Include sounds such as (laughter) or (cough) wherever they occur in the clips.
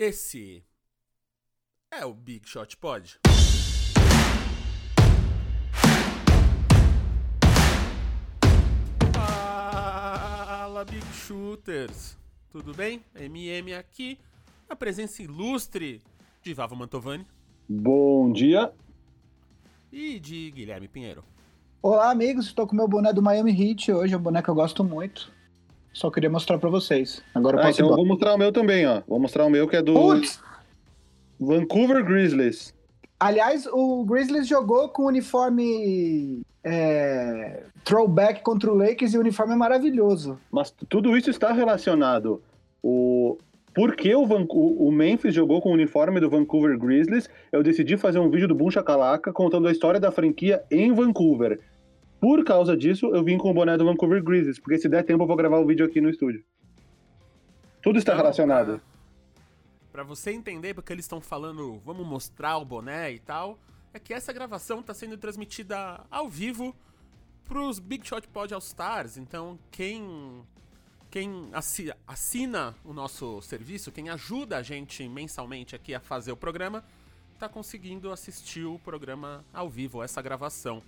Esse é o Big Shot Pod. Fala, Big Shooters! Tudo bem? MM aqui, a presença ilustre de Vavo Mantovani Bom dia. e de Guilherme Pinheiro. Olá, amigos. Estou com o meu boné do Miami Heat hoje. É um boné que eu gosto muito. Só queria mostrar pra vocês. Agora Ah, posso então vou mostrar o meu também, ó. Vou mostrar o meu que é do Putz! Vancouver Grizzlies. Aliás, o Grizzlies jogou com o uniforme é, throwback contra o Lakers e o uniforme é maravilhoso. Mas tudo isso está relacionado. O por que o, Van... o Memphis jogou com o uniforme do Vancouver Grizzlies? Eu decidi fazer um vídeo do Boom Shakalaka contando a história da franquia em Vancouver. Por causa disso, eu vim com o boné do Vancouver Grizzlies, porque se der tempo eu vou gravar o vídeo aqui no estúdio. Tudo está Então, relacionado. Pra você entender porque eles estão falando, vamos mostrar o boné e tal, é que essa gravação tá sendo transmitida ao vivo pros Big Shot Pod All Stars. Então, quem quem assi- assina o nosso serviço, quem ajuda a gente mensalmente aqui a fazer o programa, tá conseguindo assistir o programa ao vivo, essa gravação.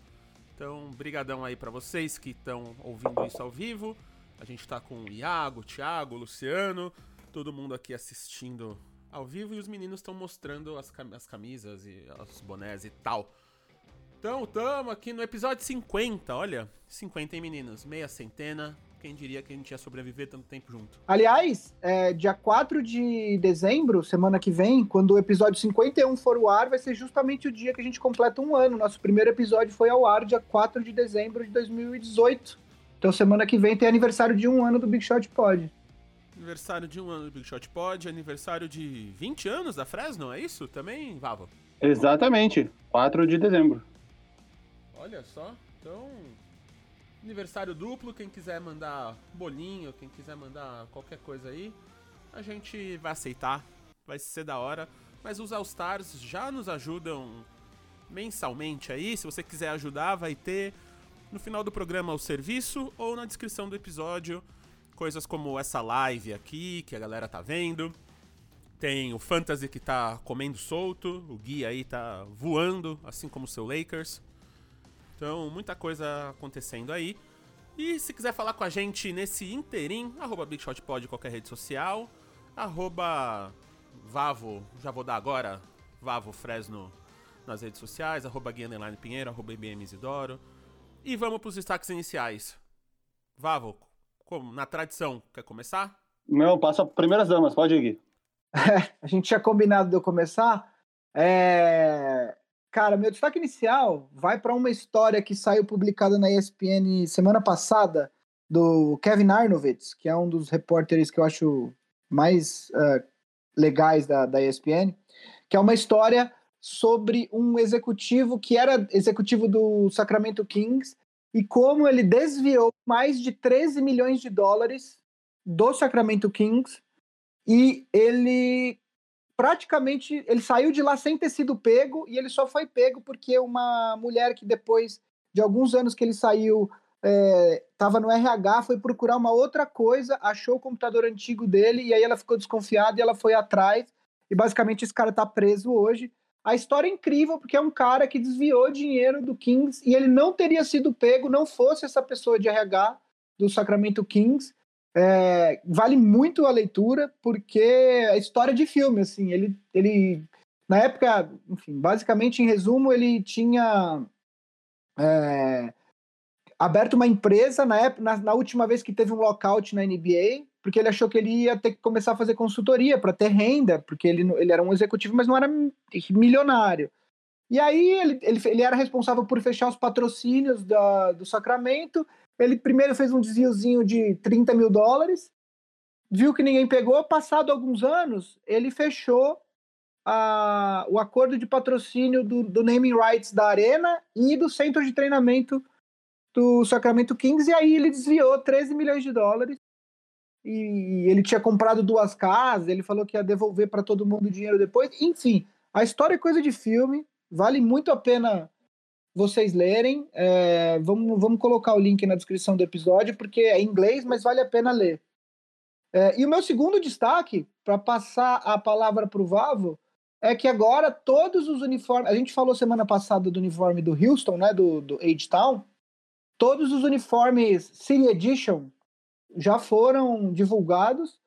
Então, brigadão aí pra vocês que estão ouvindo isso ao vivo. A gente tá com o Iago, o Thiago, o Luciano, todo mundo aqui assistindo ao vivo e os meninos estão mostrando as camisas e os bonés e tal. Então, tamo aqui no episódio 50, olha. 50, hein, meninos? Meia centena. Quem diria que a gente ia sobreviver tanto tempo junto? Aliás, é, dia 4 de dezembro, semana que vem, quando o episódio 51 for ao ar, vai ser justamente o dia que a gente completa um ano. Nosso primeiro episódio foi ao ar dia 4 de dezembro de 2018. Então, semana que vem tem aniversário de um ano do Big Shot Pod. Aniversário de um ano do Big Shot Pod, aniversário de 20 anos da Fresno, é isso? Também, Vavo? Exatamente. 4 de dezembro. Olha só, então. Aniversário duplo, quem quiser mandar bolinho, quem quiser mandar qualquer coisa aí, a gente vai aceitar, vai ser da hora. Mas os All Stars já nos ajudam mensalmente aí. Se você quiser ajudar, vai ter no final do programa o serviço ou na descrição do episódio. Coisas como essa live aqui, que a galera tá vendo. Tem o Fantasy que tá comendo solto, o Gui aí tá voando, assim como o seu Lakers. Então, muita coisa acontecendo aí. E se quiser falar com a gente nesse interim, arroba BigShotPod em qualquer rede social, arroba Vavo, já vou dar agora, Vavo Fresno nas redes sociais, arroba Gui Underline Pinheiro, arroba IBM Isidoro. E vamos pros destaques iniciais. Vavo, como na tradição, quer começar? Não, passa primeiras damas, pode ir, Gui. (laughs) a gente tinha combinado de eu começar. É... Cara, meu destaque inicial vai para uma história que saiu publicada na ESPN semana passada do Kevin Arnovitz, que é um dos repórteres que eu acho mais eh, legais da, da ESPN, que é uma história sobre um executivo que era executivo do Sacramento Kings e como ele desviou mais de 13 milhões de dólares do Sacramento Kings e ele praticamente ele saiu de lá sem ter sido pego e ele só foi pego porque uma mulher que depois de alguns anos que ele saiu estava no RH, foi procurar uma outra coisa, achou o computador antigo dele e aí ela ficou desconfiada e ela foi atrás e basicamente esse cara tá preso hoje. A história é incrível porque é um cara que desviou dinheiro do Kings e ele não teria sido pego não fosse essa pessoa de RH do Sacramento Kings. É, vale muito a leitura porque é história de filme assim ele, ele na época enfim basicamente em resumo ele tinha é, aberto uma empresa na, época, na, na, última vez que teve um lockout na NBA porque ele achou que ele ia ter que começar a fazer consultoria para ter renda porque ele, ele era um executivo mas não era milionário. E aí ele, ele, ele era responsável por fechar os patrocínios da, do Sacramento ele primeiro fez um desviozinho de 30 mil dólares, viu que ninguém pegou. Passado alguns anos, ele fechou a, o acordo de patrocínio do, do, naming rights da Arena e do centro de treinamento do Sacramento Kings. E aí ele desviou 13 milhões de dólares. E ele tinha comprado duas casas. Ele falou que ia devolver para todo mundo o dinheiro depois. Enfim, a história é coisa de filme. Vale muito a pena vocês lerem. É, vamos, vamos colocar o link na descrição do episódio, porque é em inglês, mas vale a pena ler. É, e o meu segundo destaque, para passar a palavra para o Vavo, é que agora todos os uniformes. A gente falou semana passada do uniforme do Houston, né? Do, do Age Town. Todos os uniformes City Edition já foram divulgados.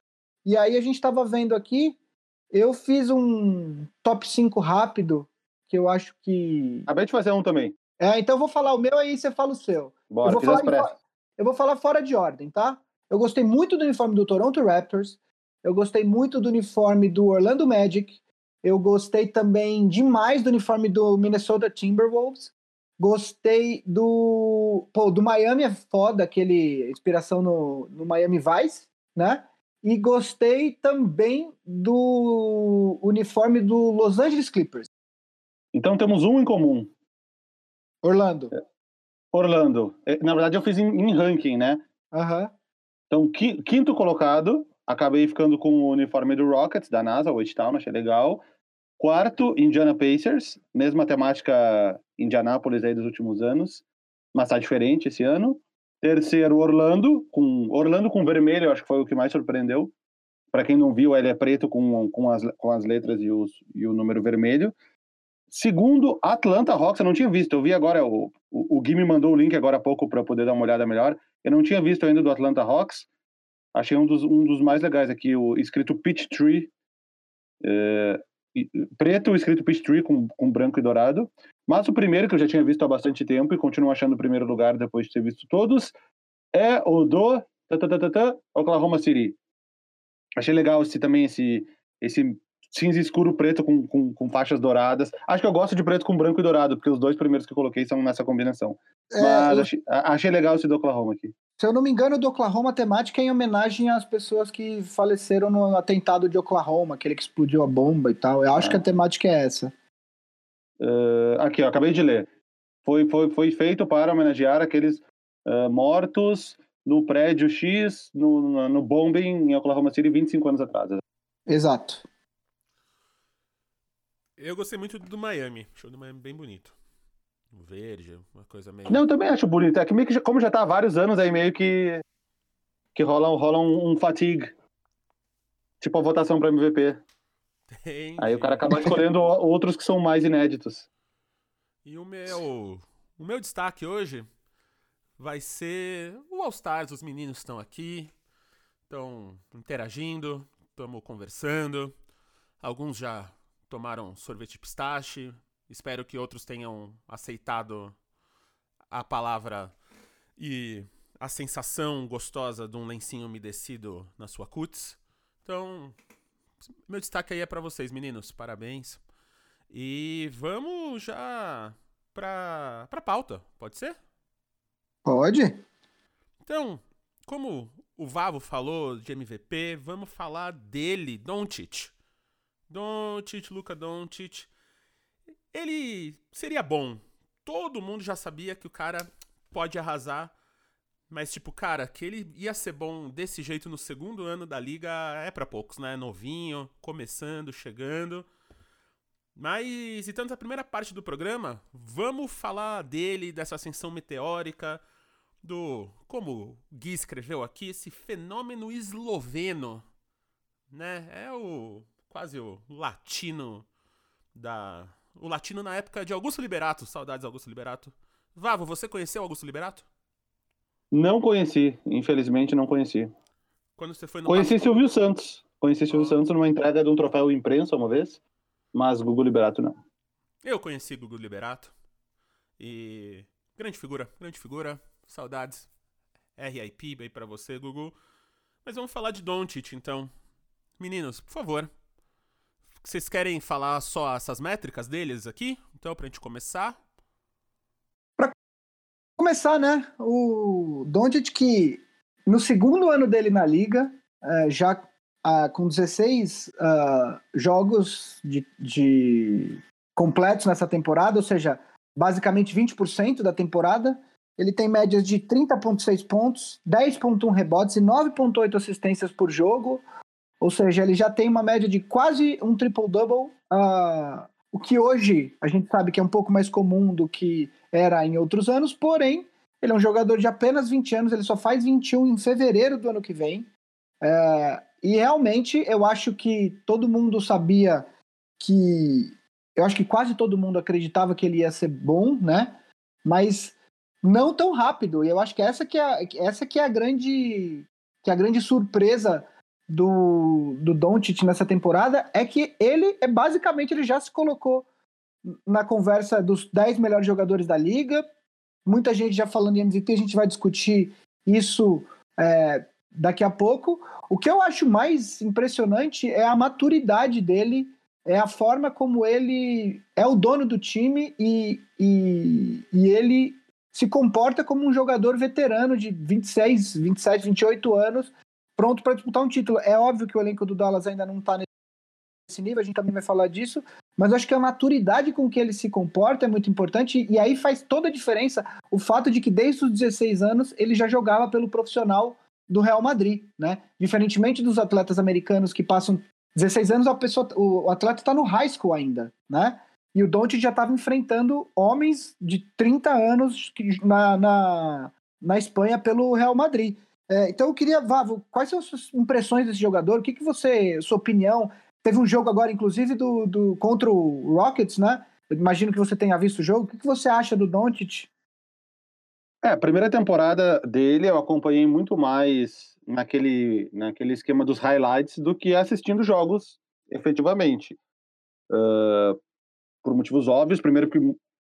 E aí a gente estava vendo aqui. Eu fiz um top 5 rápido, que eu acho que. Acabei de fazer um também. É, então eu vou falar o meu aí você fala o seu. Bora, eu, vou falar eu vou falar fora de ordem, tá? Eu gostei muito do uniforme do Toronto Raptors. Eu gostei muito do uniforme do Orlando Magic. Eu gostei também demais do uniforme do Minnesota Timberwolves. Gostei do. Pô, do Miami é foda, aquele inspiração no, no Miami Vice, né? E gostei também do uniforme do Los Angeles Clippers. Então temos um em comum. Orlando. Orlando. É, Na verdade, eu fiz em, em ranking, né? Aham. Então, qui- quinto colocado, acabei ficando com o uniforme do Rockets, da NASA, o Town, achei legal. Quarto, Indiana Pacers, mesma temática Indianápolis aí dos últimos anos, mas tá diferente esse ano. Terceiro, Orlando, com Orlando com vermelho, acho que foi o que mais surpreendeu. Para quem não viu, ele é preto com, com, as, com as letras e, os, e o número vermelho. Segundo, Atlanta Hawks, eu não tinha visto. Eu vi agora, o, o, o Gui me mandou o link agora há pouco para poder dar uma olhada melhor. Eu não tinha visto ainda do Atlanta Hawks. Achei um dos, um dos mais legais aqui, o escrito Peach Tree. é, preto, escrito Peach Tree com, com branco e dourado. Mas o primeiro, que eu já tinha visto há bastante tempo e continuo achando o primeiro lugar depois de ter visto todos, é o do tá, tá, Oklahoma City. Achei legal esse, também esse, esse cinza escuro preto com, com, com faixas douradas. Acho que eu gosto de preto com branco e dourado, porque os dois primeiros que eu coloquei são nessa combinação. É, Mas eu- achei, achei legal esse do Oklahoma aqui. Se eu não me engano, o do Oklahoma a temática é em homenagem às pessoas que faleceram no atentado de Oklahoma, aquele que explodiu a bomba e tal. Eu acho Ah. que a temática é essa. Uh, aqui, ó, acabei de ler. Foi, foi, foi feito para homenagear aqueles uh, mortos no prédio X, no, no, no bombing em Oklahoma City 25 anos atrás. Exato. Eu gostei muito do Miami. Show do Miami bem bonito. Verde, uma coisa meio. Não, eu também acho bonito. É que meio que como já tá há vários anos aí, meio que que rola, um- rola um, um fatigue. Tipo a votação para MVP. Entendi. Aí o cara acaba escolhendo outros que são mais inéditos. E o meu, o meu destaque hoje vai ser o All Stars. Os meninos estão aqui, estão interagindo, estamos conversando. Alguns já tomaram sorvete pistache. Espero que outros tenham aceitado a palavra e a sensação gostosa de um lencinho umedecido na sua cutis. Então, meu destaque aí é pra vocês, meninos. Parabéns. E vamos já pra, pra pauta, pode ser? Pode? Então, como o Vavo falou de MVP, vamos falar dele, Doncic. Doncic, Luca Doncic. Ele seria bom. Todo mundo já sabia que o cara pode arrasar. Mas, tipo, cara, que ele ia ser bom desse jeito no segundo ano da liga é pra poucos, né? Novinho, começando, chegando. Mas, e tanto a primeira parte do programa, vamos falar dele, dessa ascensão meteórica, do, como o Gui escreveu aqui, esse fenômeno esloveno, né? É o quase o latino da o latino na época de Augusto Liberato, saudades Augusto Liberato. Vavo, você conheceu Augusto Liberato? Não conheci, infelizmente não conheci. Quando você foi no Conheci Passo- Silvio Santos. Conheci Silvio Ah. Santos numa entrega de um troféu imprensa uma vez, mas Google Liberato não. Eu conheci Gugu Liberato. E grande figura, grande figura. Saudades. RIP aí pra você, Gugu. Mas vamos falar de Doncic, então. Meninos, por favor. Vocês querem falar só essas métricas deles aqui? Então, pra gente começar. Começar, né? O Doncic que no segundo ano dele na liga, eh, já ah, com 16 ah, jogos de, de completos nessa temporada, ou seja, basicamente 20% da temporada, ele tem médias de 30,6 pontos, 10,1 rebotes e 9,8 assistências por jogo. Ou seja, ele já tem uma média de quase um triple-double, ah, o que hoje a gente sabe que é um pouco mais comum do que era em outros anos, porém, ele é um jogador de apenas 20 anos, ele só faz 21 em fevereiro do ano que vem. É, e realmente eu acho que todo mundo sabia que. Eu acho que quase todo mundo acreditava que ele ia ser bom, né? Mas não tão rápido. E eu acho que essa que é, essa que é a grande que é a grande surpresa do, do Doncic nessa temporada é que ele é basicamente ele já se colocou na conversa dos 10 melhores jogadores da liga. Muita gente já falando em MVP, a gente vai discutir isso é, daqui a pouco. O que eu acho mais impressionante é a maturidade dele, é a forma como ele é o dono do time e, e, e ele se comporta como um jogador veterano de 26, 27, 28 anos, pronto para disputar um título. É óbvio que o elenco do Dallas ainda não está nesse nível, a gente também vai falar disso, mas acho que a maturidade com que ele se comporta é muito importante e aí faz toda a diferença o fato de que desde os 16 anos ele já jogava pelo profissional do Real Madrid, né? Diferentemente dos atletas americanos que passam 16 anos, a pessoa, o atleta está no high school ainda, né? E o Doncic já estava enfrentando homens de 30 anos na, na, na Espanha pelo Real Madrid. É, então eu queria, Vavo, quais são as suas impressões desse jogador? O que, que você, sua opinião? Teve um jogo agora, inclusive, do, do contra o Rockets, né? Eu imagino que você tenha visto o jogo. O que, que você acha do Doncic? É, a primeira temporada dele eu acompanhei muito mais naquele, naquele esquema dos highlights do que assistindo jogos efetivamente. Uh, por motivos óbvios. Primeiro, que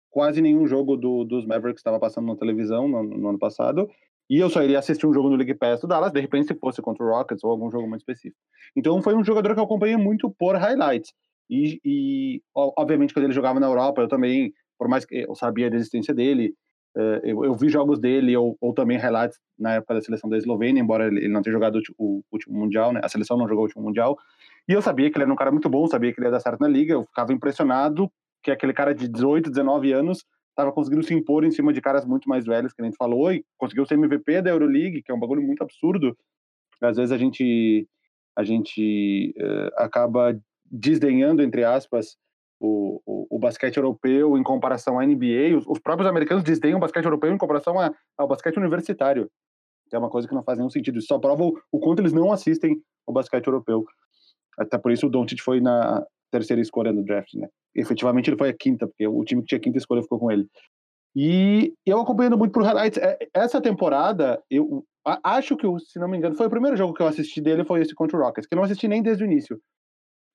quase nenhum jogo do, dos Mavericks estava passando na televisão no, no, ano passado. E eu só iria assistir um jogo no League Pass do Dallas, de repente, se fosse contra o Rockets ou algum jogo muito específico. Então, foi um jogador que eu acompanhei muito por highlights. E, e obviamente, quando ele jogava na Europa, eu também, por mais que eu sabia da existência dele, eh, eu, eu, vi jogos dele ou, ou, também highlights na época da seleção da Eslovênia, embora ele não tenha jogado o, último Mundial, né? A seleção não jogou o último Mundial. E eu sabia que ele era um cara muito bom, sabia que ele ia dar certo na liga. Eu ficava impressionado que aquele cara de 18, 19 anos estava conseguindo se impor em cima de caras muito mais velhos, que a gente falou, e conseguiu ser MVP da Euroleague, que é um bagulho muito absurdo. Às vezes a gente a gente uh, acaba desdenhando, entre aspas, o, o, o, basquete europeu em comparação à NBA. Os, os, próprios americanos desdenham o basquete europeu em comparação a, ao basquete universitário, que é uma coisa que não faz nenhum sentido. Isso só prova o, o quanto eles não assistem o basquete europeu. Até por isso o Doncic foi na terceira escolha no draft, né? efetivamente ele foi a quinta, porque o time que tinha quinta escolha ficou com ele. E eu acompanhando muito por highlights. É, essa temporada, eu acho que, se não me engano, foi o primeiro jogo que eu assisti dele, foi esse contra o Rockets, que eu não assisti nem desde o início.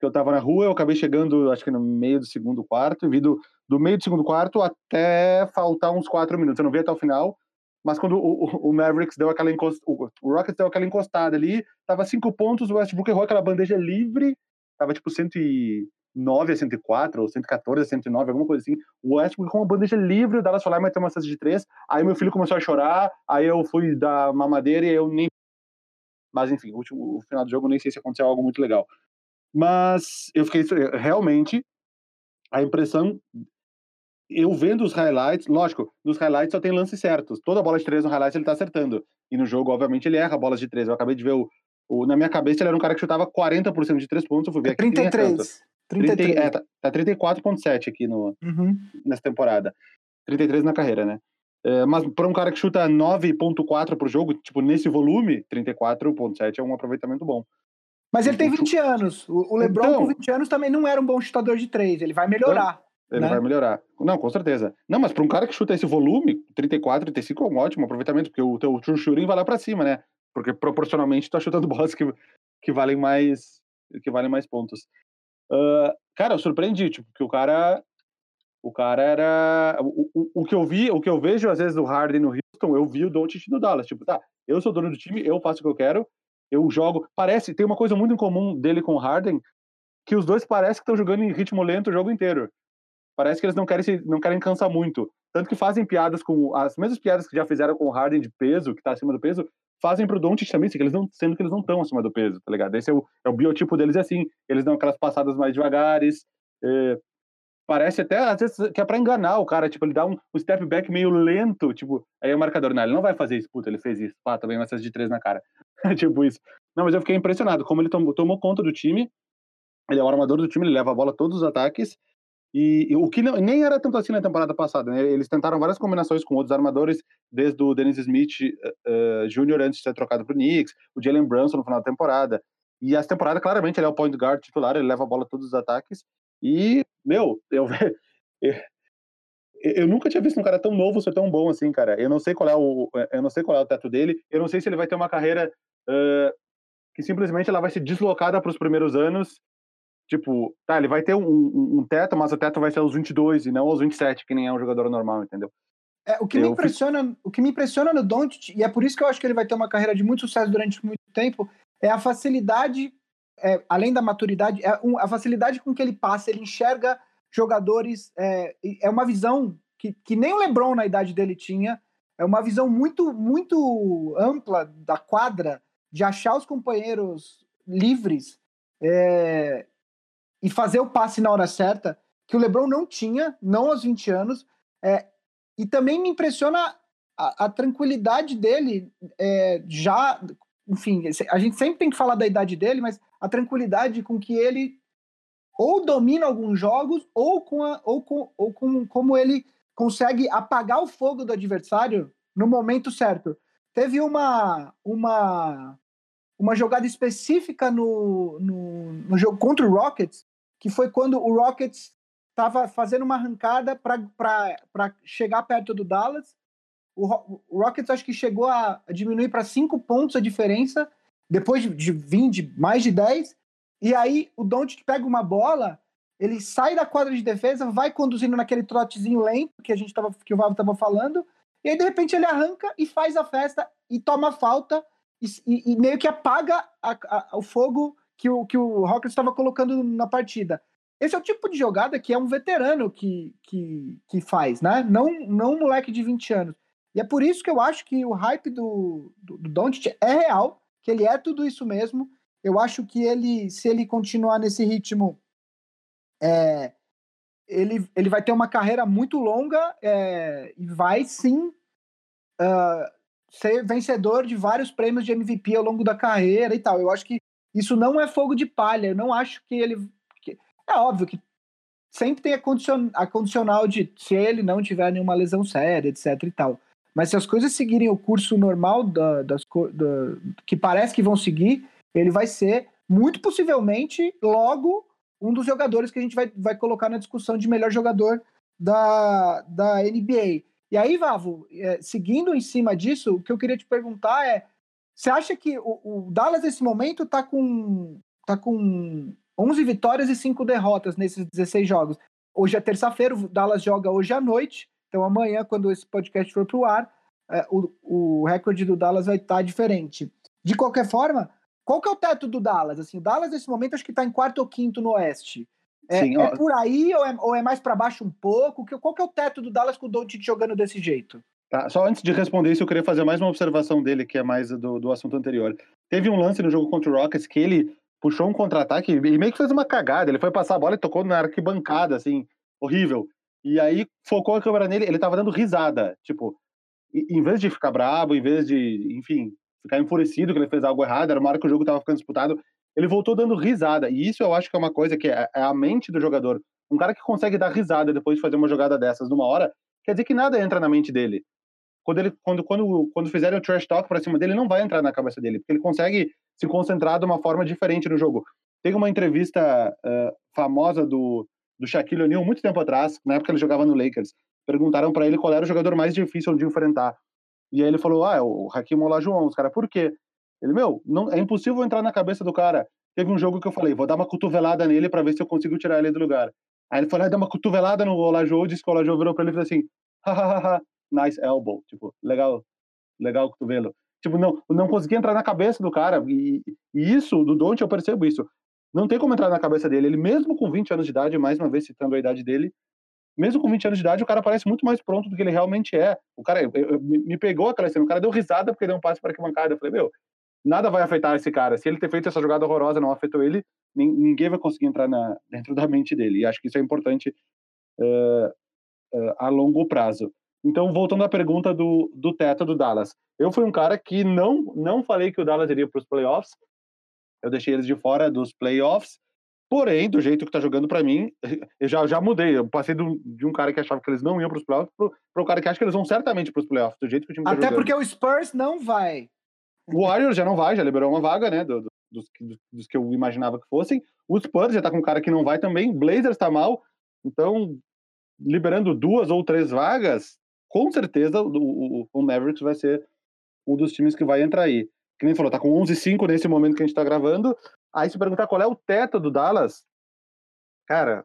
Eu tava na rua, eu acabei chegando, acho que no meio do segundo quarto, vi do, do meio do segundo quarto até faltar uns quatro minutos. Eu não vi até o final, mas quando o, o, Mavericks deu aquela encostada, o, o Rockets deu aquela encostada ali, tava cinco pontos, o Westbrook errou aquela bandeja livre, tava tipo cento e 109 a 104, ou 114 a 109, alguma coisa assim. O Westbrook com uma bandeja livre, o Dallas foi lá e meteu uma cesta de três. Aí meu filho começou a chorar, aí eu fui dar mamadeira e eu nem. Mas enfim, o, último, o final do jogo nem sei se aconteceu algo muito legal. Mas eu fiquei realmente a impressão. Eu vendo os highlights, lógico, nos highlights só tem lances certos. Toda bola de três no highlights ele tá acertando. E no jogo, obviamente, ele erra bolas de três. Eu acabei de ver o, o, na minha cabeça ele era um cara que chutava 40% de três pontos, eu fui ver aqui. 33. 33. 30, é, tá, tá 34,7 aqui no, uhum. nessa temporada. 33 na carreira, né? É, mas para um cara que chuta 9,4 por jogo, tipo, nesse volume, 34,7 é um aproveitamento bom. Mas ele tem 20 anos. O, LeBron, então, com 20 anos, também não era um bom chutador de 3. Ele vai melhorar. Ele né? vai melhorar. Não, com certeza. Não, mas para um cara que chuta esse volume, 34, 35 é um ótimo aproveitamento, porque o teu true shooting vai lá para cima, né? Porque proporcionalmente tá chutando (laughs) bolas que, que valem mais que valem mais pontos. Uh, cara, eu surpreendi, tipo, que o cara. O cara era. O, o, o, que eu vi, o que eu vejo às vezes do Harden no Houston, eu vi o Doncic no Dallas. Tipo, tá, eu sou dono do time, eu faço o que eu quero, eu jogo. Parece, tem uma coisa muito em comum dele com o Harden, que os dois parecem que estão jogando em ritmo lento o jogo inteiro. Parece que eles não querem, se, não querem cansar muito. Tanto que fazem piadas com. As mesmas piadas que já fizeram com o Harden de peso, que tá acima do peso, fazem pro Doncic também, que eles não, sendo que eles não estão acima do peso, tá ligado? Esse é o, é o biotipo deles, é assim. Eles dão aquelas passadas mais devagares. É, parece até, às vezes, que é pra enganar o cara. Tipo, ele dá um, um step back meio lento. Tipo, aí o marcador, não, ele não vai fazer isso. Puta, ele fez isso. Pá, também ser de três na cara. (laughs) tipo isso. Não, mas eu fiquei impressionado. Como ele tomou, tomou conta do time. Ele é o armador do time, ele leva a bola todos os ataques. E, e o que não, nem era tanto assim na temporada passada, né? Eles tentaram várias combinações com outros armadores, desde o Dennis Smith uh, Jr. antes de ser trocado para o Knicks, o Jalen Brunson no final da temporada. E essa temporada, claramente, ele é o point guard titular, ele leva a bola todos os ataques. E, meu, eu, (laughs) eu, eu nunca tinha visto um cara tão novo ser tão bom assim, cara. Eu não sei qual é o, eu não sei qual é o teto dele. Eu não sei se ele vai ter uma carreira uh, que simplesmente ela vai ser deslocada para os primeiros anos Tipo, tá, ele vai ter um, um, um, teto, mas o teto vai ser aos 22 e não aos 27, que nem é um jogador normal, entendeu? É, o que me impressiona, o que me impressiona no Doncic, e é por isso que eu acho que ele vai ter uma carreira de muito sucesso durante muito tempo, é a facilidade, é, além da maturidade, é um, a facilidade com que ele passa, ele enxerga jogadores, é, é uma visão que, que nem o LeBron na idade dele tinha, é uma visão muito muito ampla da quadra de achar os companheiros livres é, e fazer o passe na hora certa, que o LeBron não tinha, não aos 20 anos. É, e também me impressiona a, a tranquilidade dele, é, já, enfim, a gente sempre tem que falar da idade dele, mas a tranquilidade com que ele ou domina alguns jogos, ou com, a, ou com, ou com como ele consegue apagar o fogo do adversário no momento certo. Teve uma, uma, uma jogada específica no, no, no jogo contra o Rockets, que foi quando o Rockets estava fazendo uma arrancada para chegar perto do Dallas. O, o, Rockets acho que chegou a, diminuir para cinco pontos a diferença, depois de, de 20, mais de 10. E aí o Doncic pega uma bola, ele sai da quadra de defesa, vai conduzindo naquele trotezinho lento que a gente tava, que o Vavo estava falando, e aí de repente ele arranca e faz a festa e toma falta e, e, e meio que apaga a, a, o fogo que o, que o Rockets estava colocando na partida. Esse é o tipo de jogada que é um veterano que, que, que faz, né? Não, não um moleque de 20 anos. E é por isso que eu acho que o hype do, do, do Doncic é real, que ele é tudo isso mesmo. Eu acho que ele, se ele continuar nesse ritmo, é, ele, ele vai ter uma carreira muito longa é, e vai sim uh, ser vencedor de vários prêmios de MVP ao longo da carreira e tal. Eu acho que isso não é fogo de palha. Eu não acho que ele. É óbvio que sempre tem a, a condicional de se ele não tiver nenhuma lesão séria, etc e tal. Mas se as coisas seguirem o curso normal da, das da, que parece que vão seguir, ele vai ser muito possivelmente logo um dos jogadores que a gente vai, vai colocar na discussão de melhor jogador da, da NBA. E aí, Vavo, é, seguindo em cima disso, o que eu queria te perguntar é você acha que o, o Dallas, nesse momento, está com, tá com 11 vitórias e 5 derrotas nesses 16 jogos? Hoje é terça-feira, o Dallas joga hoje à noite, então amanhã, quando esse podcast for para o ar, é, o recorde do Dallas vai estar tá diferente. De qualquer forma, qual que é o teto do Dallas? Assim, o Dallas, nesse momento, acho que está em quarto ou quinto no Oeste. É, Sim, é por aí ou é, ou é mais para baixo um pouco? Qual que é o teto do Dallas com o Doncic jogando desse jeito? Tá, só antes de responder isso, eu queria fazer mais uma observação dele, que é mais do, do assunto anterior. Teve um lance no jogo contra o Rockets que ele puxou um contra-ataque e meio que fez uma cagada. Ele foi passar a bola e tocou na arquibancada, assim, horrível. E aí focou a câmera nele, ele tava dando risada. Tipo, em vez de ficar brabo, em vez de, enfim, ficar enfurecido que ele fez algo errado, era uma hora que o jogo tava ficando disputado, ele voltou dando risada. E isso eu acho que é uma coisa que é, é a mente do jogador. Um cara que consegue dar risada depois de fazer uma jogada dessas numa hora, quer dizer que nada entra na mente dele quando ele quando quando quando fizerem o trash talk para cima dele, não vai entrar na cabeça dele, porque ele consegue se concentrar de uma forma diferente no jogo. Tem uma entrevista uh, famosa do do Shaquille O'Neal muito tempo atrás, na época ele jogava no Lakers. Perguntaram para ele qual era o jogador mais difícil de enfrentar. E aí ele falou: "Ah, é o Hakim Olajuwon". Os cara, por quê? Ele, meu, não é impossível entrar na cabeça do cara. Teve um jogo que eu falei: "Vou dar uma cotovelada nele para ver se eu consigo tirar ele do lugar". Aí ele falou: ah, "Dá uma cotovelada no Olajuwon", disse que o Olajuwon virou para ele e falou assim: "Hahaha, nice elbow, tipo, legal, legal cotovelo. Tipo, não, não consegui entrar na cabeça do cara, e, e isso, do Don't, eu percebo isso. Não tem como entrar na cabeça dele. Ele, mesmo com 20 anos de idade, mais uma vez citando a idade dele, mesmo com 20 anos de idade, o cara parece muito mais pronto do que ele realmente é. O cara eu, eu, me pegou aquela cena, o cara deu risada porque deu um passe para que mancada. Eu falei, meu, nada vai afetar esse cara. Se ele ter feito essa jogada horrorosa não afetou ele, ninguém vai conseguir entrar na, dentro da mente dele. E acho que isso é importante uh, uh, a longo prazo. Então, voltando à pergunta do, do teto do Dallas. Eu fui um cara que não, não falei que o Dallas iria para os playoffs. Eu deixei eles de fora dos playoffs. Porém, do jeito que tá jogando para mim, (laughs) eu já, já mudei. Eu passei do, de um cara que achava que eles não iam para os playoffs para o cara que acha que eles vão certamente para os playoffs, do jeito que o time tá Até jogando. porque o Spurs não vai. O Warriors já não vai, já liberou uma vaga, né? do- do- dos, que- dos que eu imaginava que fossem. O Spurs já tá com um cara que não vai também. Blazers tá mal. Então, liberando duas ou três vagas, com certeza o, o, o Mavericks vai ser um dos times que vai entrar aí. Que nem falou, tá com 11-5 nesse momento que a gente tá gravando. Aí se perguntar qual é o teto do Dallas, cara,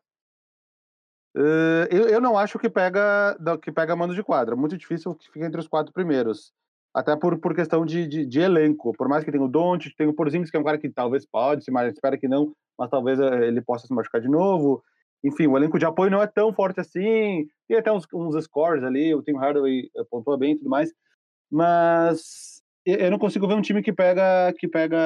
eh, eu, eu não acho que pega que pega mando de quadra. Muito difícil que fique entre os quatro primeiros. Até por, por questão de, de, de elenco. Por mais que tenha o Doncic, tem o Porzingis, que é um cara que talvez pode, mas espera que não, mas talvez eh, ele possa se machucar de novo. Enfim, o elenco de apoio não é tão forte assim. Tem até uns, uns scores ali, o Tim Hardaway eh, pontua bem e tudo mais. Mas eu não consigo ver um time que pega que pega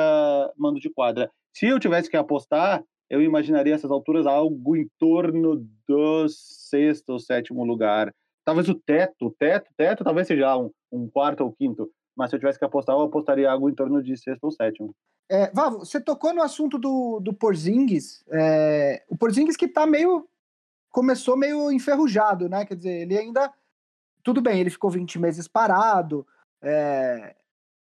mando de quadra. Se eu tivesse que apostar, eu imaginaria essas alturas algo em torno do sexto ou sétimo lugar. Talvez o teto, o teto, teto talvez seja um, um quarto ou quinto. Mas se eu tivesse que apostar, eu apostaria algo em torno de sexto ou sétimo. É, Vavo, você tocou no assunto do, do Porzingis. é, o Porzingis que tá meio. começou meio enferrujado, né? Quer dizer, ele ainda. Tudo bem, ele ficou 20 meses parado. é,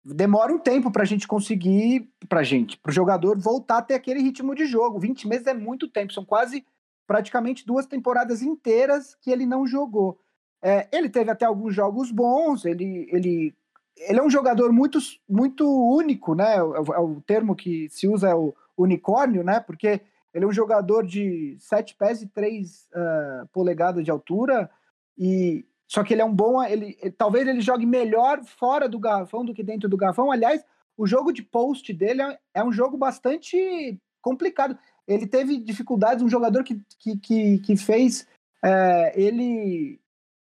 demora um tempo pra gente conseguir. Pra gente, pro jogador voltar a ter aquele ritmo de jogo. 20 meses é muito tempo, são quase praticamente duas temporadas inteiras que ele não jogou. É, ele teve até alguns jogos bons, ele, ele ele é um jogador muito, muito único, né? É o, é o termo que se usa é o unicórnio, né? Porque ele é um jogador de 7 pés e 3 uh, polegadas de altura, e só que ele é um bom. Ele, ele- talvez ele jogue melhor fora do garrafão do que dentro do garrafão. Aliás, o jogo de post dele é, é um jogo bastante complicado. Ele teve dificuldades, um jogador que, que, que, que fez é, ele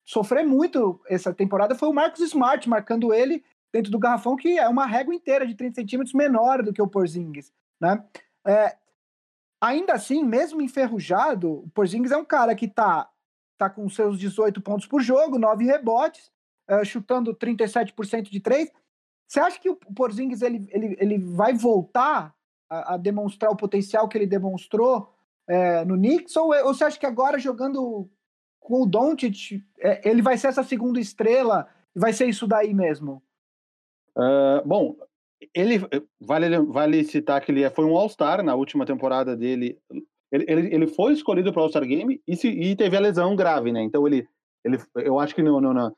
sofrer muito essa temporada foi o Marcos Smart, marcando ele dentro do garrafão, que é uma régua inteira de 30 centímetros menor do que o Porzingis, né? É, ainda assim, mesmo enferrujado, o Porzingis é um cara que tá, tá com seus 18 pontos por jogo, 9 rebotes, é, chutando 37% de 3. Você acha que o Porzingis ele, ele, ele vai voltar a, a demonstrar o potencial que ele demonstrou é, no Knicks? Ou, ou você acha que agora jogando com o Doncic, é, ele vai ser essa segunda estrela vai ser isso daí mesmo? Ah, bom, ele vale, vale citar que ele foi um All-Star na última temporada dele. Ele, ele, ele foi escolhido para o All-Star Game e, se, e teve a lesão grave, né? Então ele, ele eu acho que no, no, na,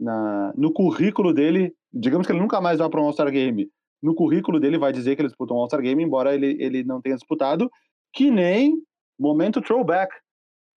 na, no currículo dele, digamos que ele nunca mais vai para um All-Star Game. No currículo dele vai dizer que ele disputou um All-Star Game, embora ele, ele não tenha disputado, que nem momento throwback.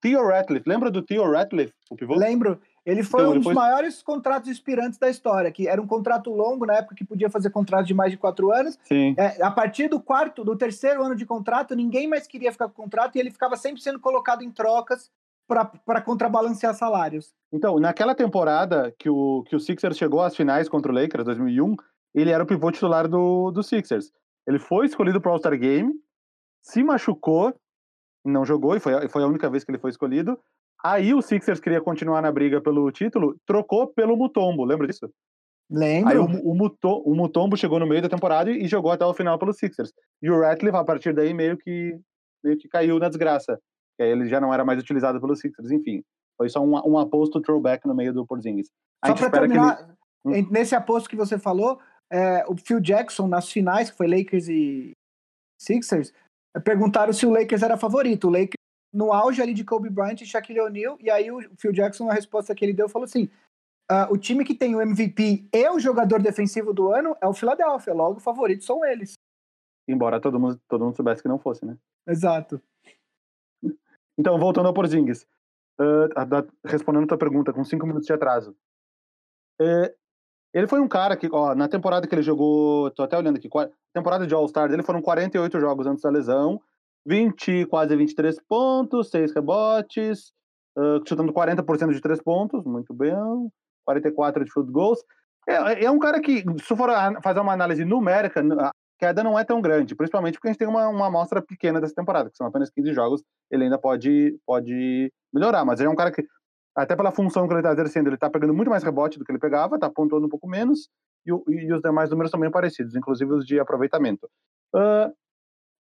Theo Ratliff, lembra do Theo Ratliff, o pivô? Lembro. Ele foi Então, um dos foi- maiores contratos inspirantes da história, que era um contrato longo na época que podia fazer contrato de mais de quatro anos. Sim. É, a partir do quarto, do terceiro ano de contrato, ninguém mais queria ficar com contrato e ele ficava sempre sendo colocado em trocas para contrabalancear salários. Então, naquela temporada que o, que o Sixers chegou às finais contra o Lakers, 2001, ele era o pivô titular do, do Sixers. Ele foi escolhido para o All-Star Game, se machucou, não jogou, e foi, a- foi a única vez que ele foi escolhido. Aí o Sixers queria continuar na briga pelo título, trocou pelo Mutombo, lembra disso? Aí Lembro. o, o, Muto- o Mutombo chegou no meio da temporada e, e jogou até o final pelo Sixers. E o Ratliff, a partir daí, meio que, meio que caiu na desgraça. Que aí ele já não era mais utilizado pelos Sixers, enfim. Foi só um, um aposto throwback no meio do Porzingis. A Só gente para espera que terminar, Hum. nesse aposto que você falou, é, o Phil Jackson, nas finais, que foi Lakers e Sixers, perguntaram se o Lakers era favorito. O Lakers, no auge ali de Kobe Bryant e Shaquille O'Neal, e aí o Phil Jackson, a resposta que ele deu, falou assim: "Ah, o time que tem o MVP e o jogador defensivo do ano é o Philadelphia, logo os favoritos são eles. Embora todo mundo, todo mundo soubesse que não fosse, né? Exato. Então, voltando ao Porzingis. Uh, respondendo a tua pergunta, com cinco minutos de atraso. É, ele foi um cara que, ó, na temporada que ele jogou, tô até olhando aqui, temporada de All-Star dele foram 48 jogos antes da lesão, 20, quase 23 pontos, 6 rebotes, uh, chutando 40% de 3 pontos, muito bem, 44 de field goals. É, é um cara que, se for fazer uma análise numérica, a queda não é tão grande, principalmente porque a gente tem uma, uma amostra pequena dessa temporada, que são apenas 15 jogos, ele ainda pode, pode melhorar, mas ele é um cara que, até pela função que ele está exercendo, ele está pegando muito mais rebote do que ele pegava, está pontuando um pouco menos, e, e os demais números também parecidos, inclusive os de aproveitamento. Ah,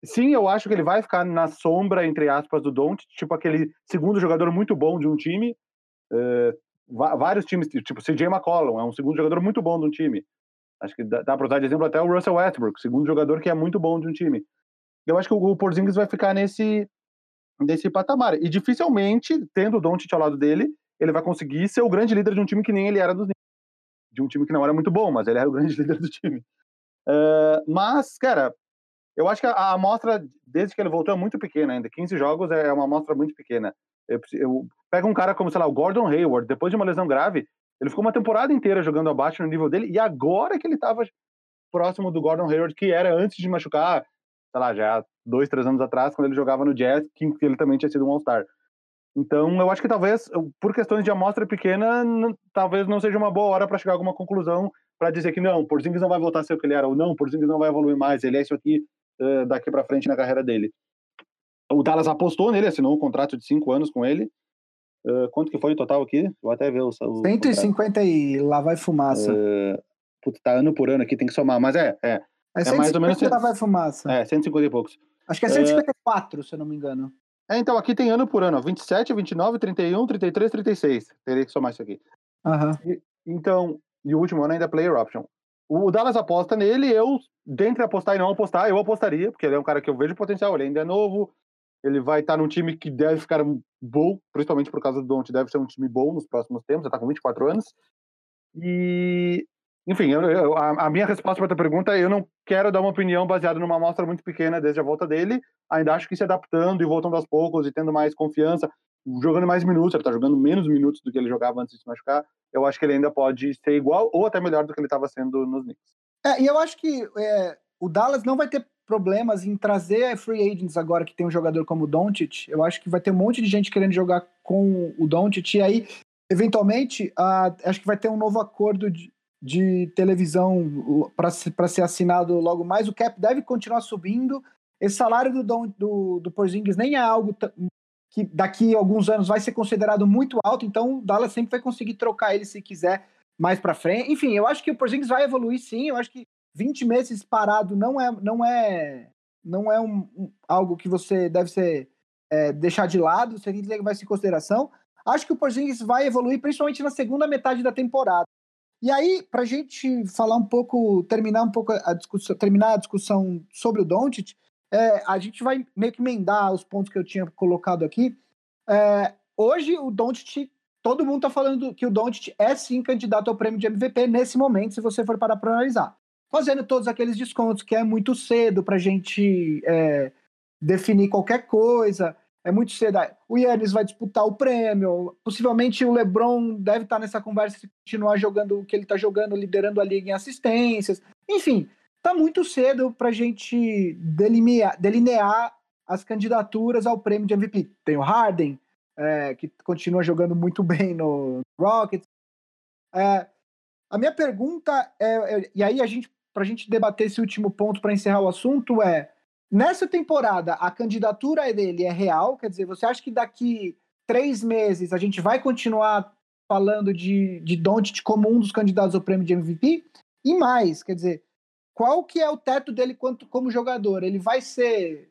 sim, eu acho que ele vai ficar na sombra, entre aspas, do Don't, tipo aquele segundo jogador muito bom de um time. Uh, vários times, tipo CJ McCollum, é um segundo jogador muito bom de um time. Acho que dá, dá para usar de exemplo até o Russell Westbrook, segundo jogador que é muito bom de um time. Eu acho que o, o Porzingis vai ficar nesse, nesse patamar. E dificilmente, tendo o Doncic ao lado dele, ele vai conseguir ser o grande líder de um time que nem ele era dos de um time que não era muito bom, mas ele era o grande (laughs) líder do time. Uh, mas, cara, eu acho que a, amostra, desde que ele voltou, é muito pequena ainda. 15 jogos é uma amostra muito pequena. Eu, eu pego um cara como, sei lá, o Gordon Hayward, depois de uma lesão grave, ele ficou uma temporada inteira jogando abaixo no nível dele, e agora que ele estava próximo do Gordon Hayward, que era antes de machucar, sei lá, já dois, três anos atrás, quando ele jogava no Jazz, que ele também tinha sido um All-Star. Então, eu acho que talvez, por questões de amostra pequena, talvez não seja uma boa hora para chegar a alguma conclusão para dizer que não, Porzingis não vai voltar a ser o que ele era, ou não, Porzingis não vai evoluir mais, ele é isso aqui uh, daqui para frente na carreira dele. O Dallas apostou nele, assinou um contrato de cinco anos com ele. Uh, quanto que foi o total aqui? Vou até ver o. o 150 contrato. e lá vai fumaça. Uh, putz, tá ano por ano aqui, tem que somar, mas é. É, é, é mais ou menos. lá vai fumaça. É, 150 e poucos. Acho que é 154, uh, se eu não me engano. É, então aqui tem ano por ano, ó, 27, 29, 31, 33, 36. Teria que somar isso aqui. Uhum. E, então, e o último ano ainda é player option. O Dallas aposta nele, eu, dentre apostar e não apostar, eu apostaria, porque ele é um cara que eu vejo potencial, ele ainda é novo, ele vai estar num time que deve ficar bom, principalmente por causa do Don't, deve ser um time bom nos próximos tempos, já tá com 24 anos. E enfim, eu, eu, a, a, minha resposta para a tua pergunta é: eu não quero dar uma opinião baseada numa amostra muito pequena desde a volta dele. Ainda acho que se adaptando e voltando aos poucos e tendo mais confiança, jogando mais minutos, ele está jogando menos minutos do que ele jogava antes de se machucar. Eu acho que ele ainda pode ser igual ou até melhor do que ele estava sendo nos Knicks. É, e eu acho que é, o Dallas não vai ter problemas em trazer free agents agora que tem um jogador como o Doncic. Eu acho que vai ter um monte de gente querendo jogar com o Doncic e aí, eventualmente, uh, acho que vai ter um novo acordo de, de televisão para ser assinado logo mais, o cap deve continuar subindo. Esse salário do, do, do Porzingis nem é algo que daqui a alguns anos vai ser considerado muito alto, então o Dallas sempre vai conseguir trocar ele se quiser mais para frente. Enfim, eu acho que o Porzingis vai evoluir sim, eu acho que 20 meses parado não é não é não é um, um algo que você deve ser é, deixar de lado, você tem que levar isso em consideração. Acho que o Porzingis vai evoluir principalmente na segunda metade da temporada. E aí, para a gente falar um pouco, terminar um pouco a discussão, terminar a discussão sobre o Doncic, é, a gente vai meio que emendar os pontos que eu tinha colocado aqui. É, hoje, o Doncic, todo mundo está falando que o Doncic é sim candidato ao prêmio de MVP nesse momento, se você for parar para analisar. Fazendo todos aqueles descontos, que é muito cedo para a gente é, definir qualquer coisa é muito cedo. O Yannis vai disputar o prêmio. Possivelmente o LeBron deve estar nessa conversa se continuar jogando o que ele está jogando, liderando a liga em assistências. Enfim, está muito cedo para a gente delinear, delinear, as candidaturas ao prêmio de MVP. Tem o Harden, é, que continua jogando muito bem no Rockets. É, a minha pergunta é, é, e aí a gente, para a gente debater esse último ponto para encerrar o assunto é Nessa temporada, a candidatura dele é real? Quer dizer, você acha que daqui três meses a gente vai continuar falando de, de Doncic como um dos candidatos ao prêmio de MVP? E mais, quer dizer, qual que é o teto dele quanto, como jogador? Ele vai ser,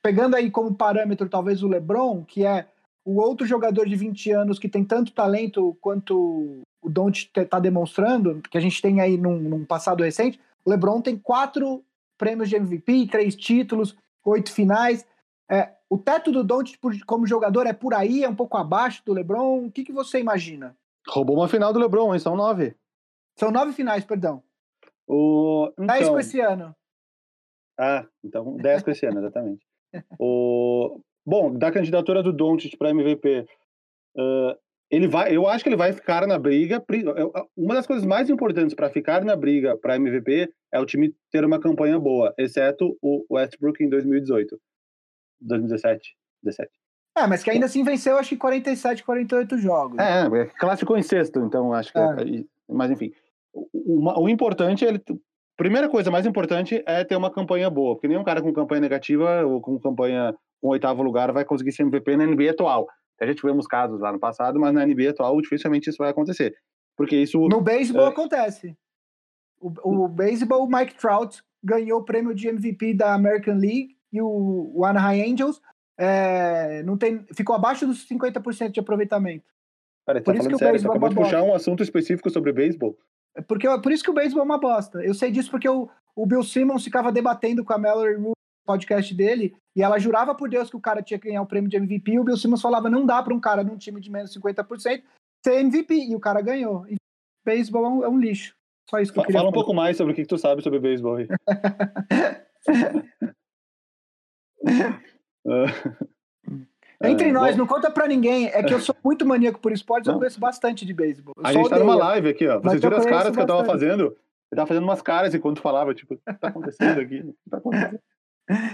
pegando aí como parâmetro talvez o LeBron, que é o outro jogador de 20 anos que tem tanto talento quanto o Doncic está demonstrando, que a gente tem aí num, num passado recente, o LeBron tem quatro prêmios de MVP, três títulos, oito finais. É, o teto do Doncic como jogador é por aí, é um pouco abaixo do LeBron. O que, que você imagina? Roubou uma final do LeBron, hein? São nove. São nove finais, perdão. O... Então... Dez com esse ano. Ah, então dez com esse ano, exatamente. (laughs) o... Bom, da candidatura do Doncic para MVP, uh, ele vai, eu acho que ele vai ficar na briga. Uma das coisas mais importantes para ficar na briga para MVP é o time ter uma campanha boa, exceto o Westbrook em 2018, 2017, 17. É, mas que ainda assim venceu, acho que 47, 48 jogos. É, é classificou em sexto, então acho que. É. É, mas enfim, o, o, importante é ele. Primeira coisa mais importante é ter uma campanha boa, porque nenhum cara com campanha negativa ou com campanha com oitavo lugar vai conseguir ser MVP na NBA atual. A gente tivemos casos lá no passado, mas na NBA atual dificilmente isso vai acontecer. Porque isso. No beisebol é... acontece. O, o beisebol, o Mike Trout ganhou o prêmio de MVP da American League e o, o Anaheim Angels é, não tem, ficou abaixo dos 50% de aproveitamento. Cara, tá por isso que o sério, você acabou de puxar um assunto específico sobre beisebol. É porque, por isso que o beisebol é uma bosta. Eu sei disso porque o, o Bill Simmons ficava debatendo com a Mallory Rule podcast dele e ela jurava por Deus que o cara tinha que ganhar o prêmio de MVP e o Bill Simmons falava não dá para um cara num time de menos 50% ser MVP e o cara ganhou. E beisebol é um, é um lixo. Só isso que eu queria Fala um pouco mais sobre o que, que tu sabe sobre beisebol aí. (laughs) Entre é, nós, bom. não conta pra ninguém. É que eu sou muito maníaco por esportes, eu conheço bastante de beisebol. A gente tá numa live aqui, ó. Vocês viram as caras bastante. que eu tava fazendo? Eu tava fazendo umas caras enquanto falava, tipo, o que tá acontecendo aqui? O que tá acontecendo?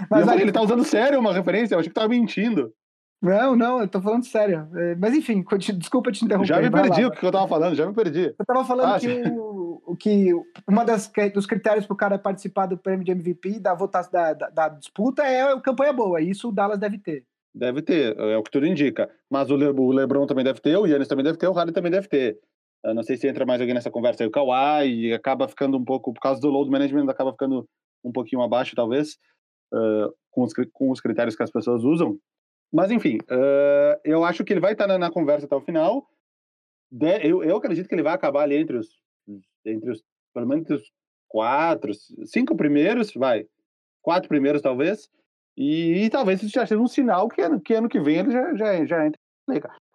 Mas falei, ele tá usando sério uma referência, eu achei que tava mentindo. Não, não, eu tô falando sério. É, mas enfim, (laughs) desculpa te interromper. Já me perdi o que eu tava falando, já me perdi. Eu tava falando ah, que, o, que uma das dos critérios pro cara participar do prêmio de MVP da votação da, da, da disputa é a campanha boa. Isso o Dallas deve ter. Deve ter, é o que tudo indica. Mas o, Le, o LeBron também deve ter, o Yannis também deve ter, o Harden também deve ter. Eu não sei se entra mais alguém nessa conversa aí, o Kawhi, acaba ficando um pouco, por causa do load management, acaba ficando um pouquinho abaixo, talvez, uh, com, os, com os critérios que as pessoas usam. Mas, enfim, uh, eu acho que ele vai estar na, na conversa até o final. De, eu, eu acredito que ele vai acabar ali entre os, entre os, pelo menos os quatro, cinco primeiros, vai, quatro primeiros talvez, e, e talvez isso já seja um sinal que ano que, ano que vem ele já, já, já entra.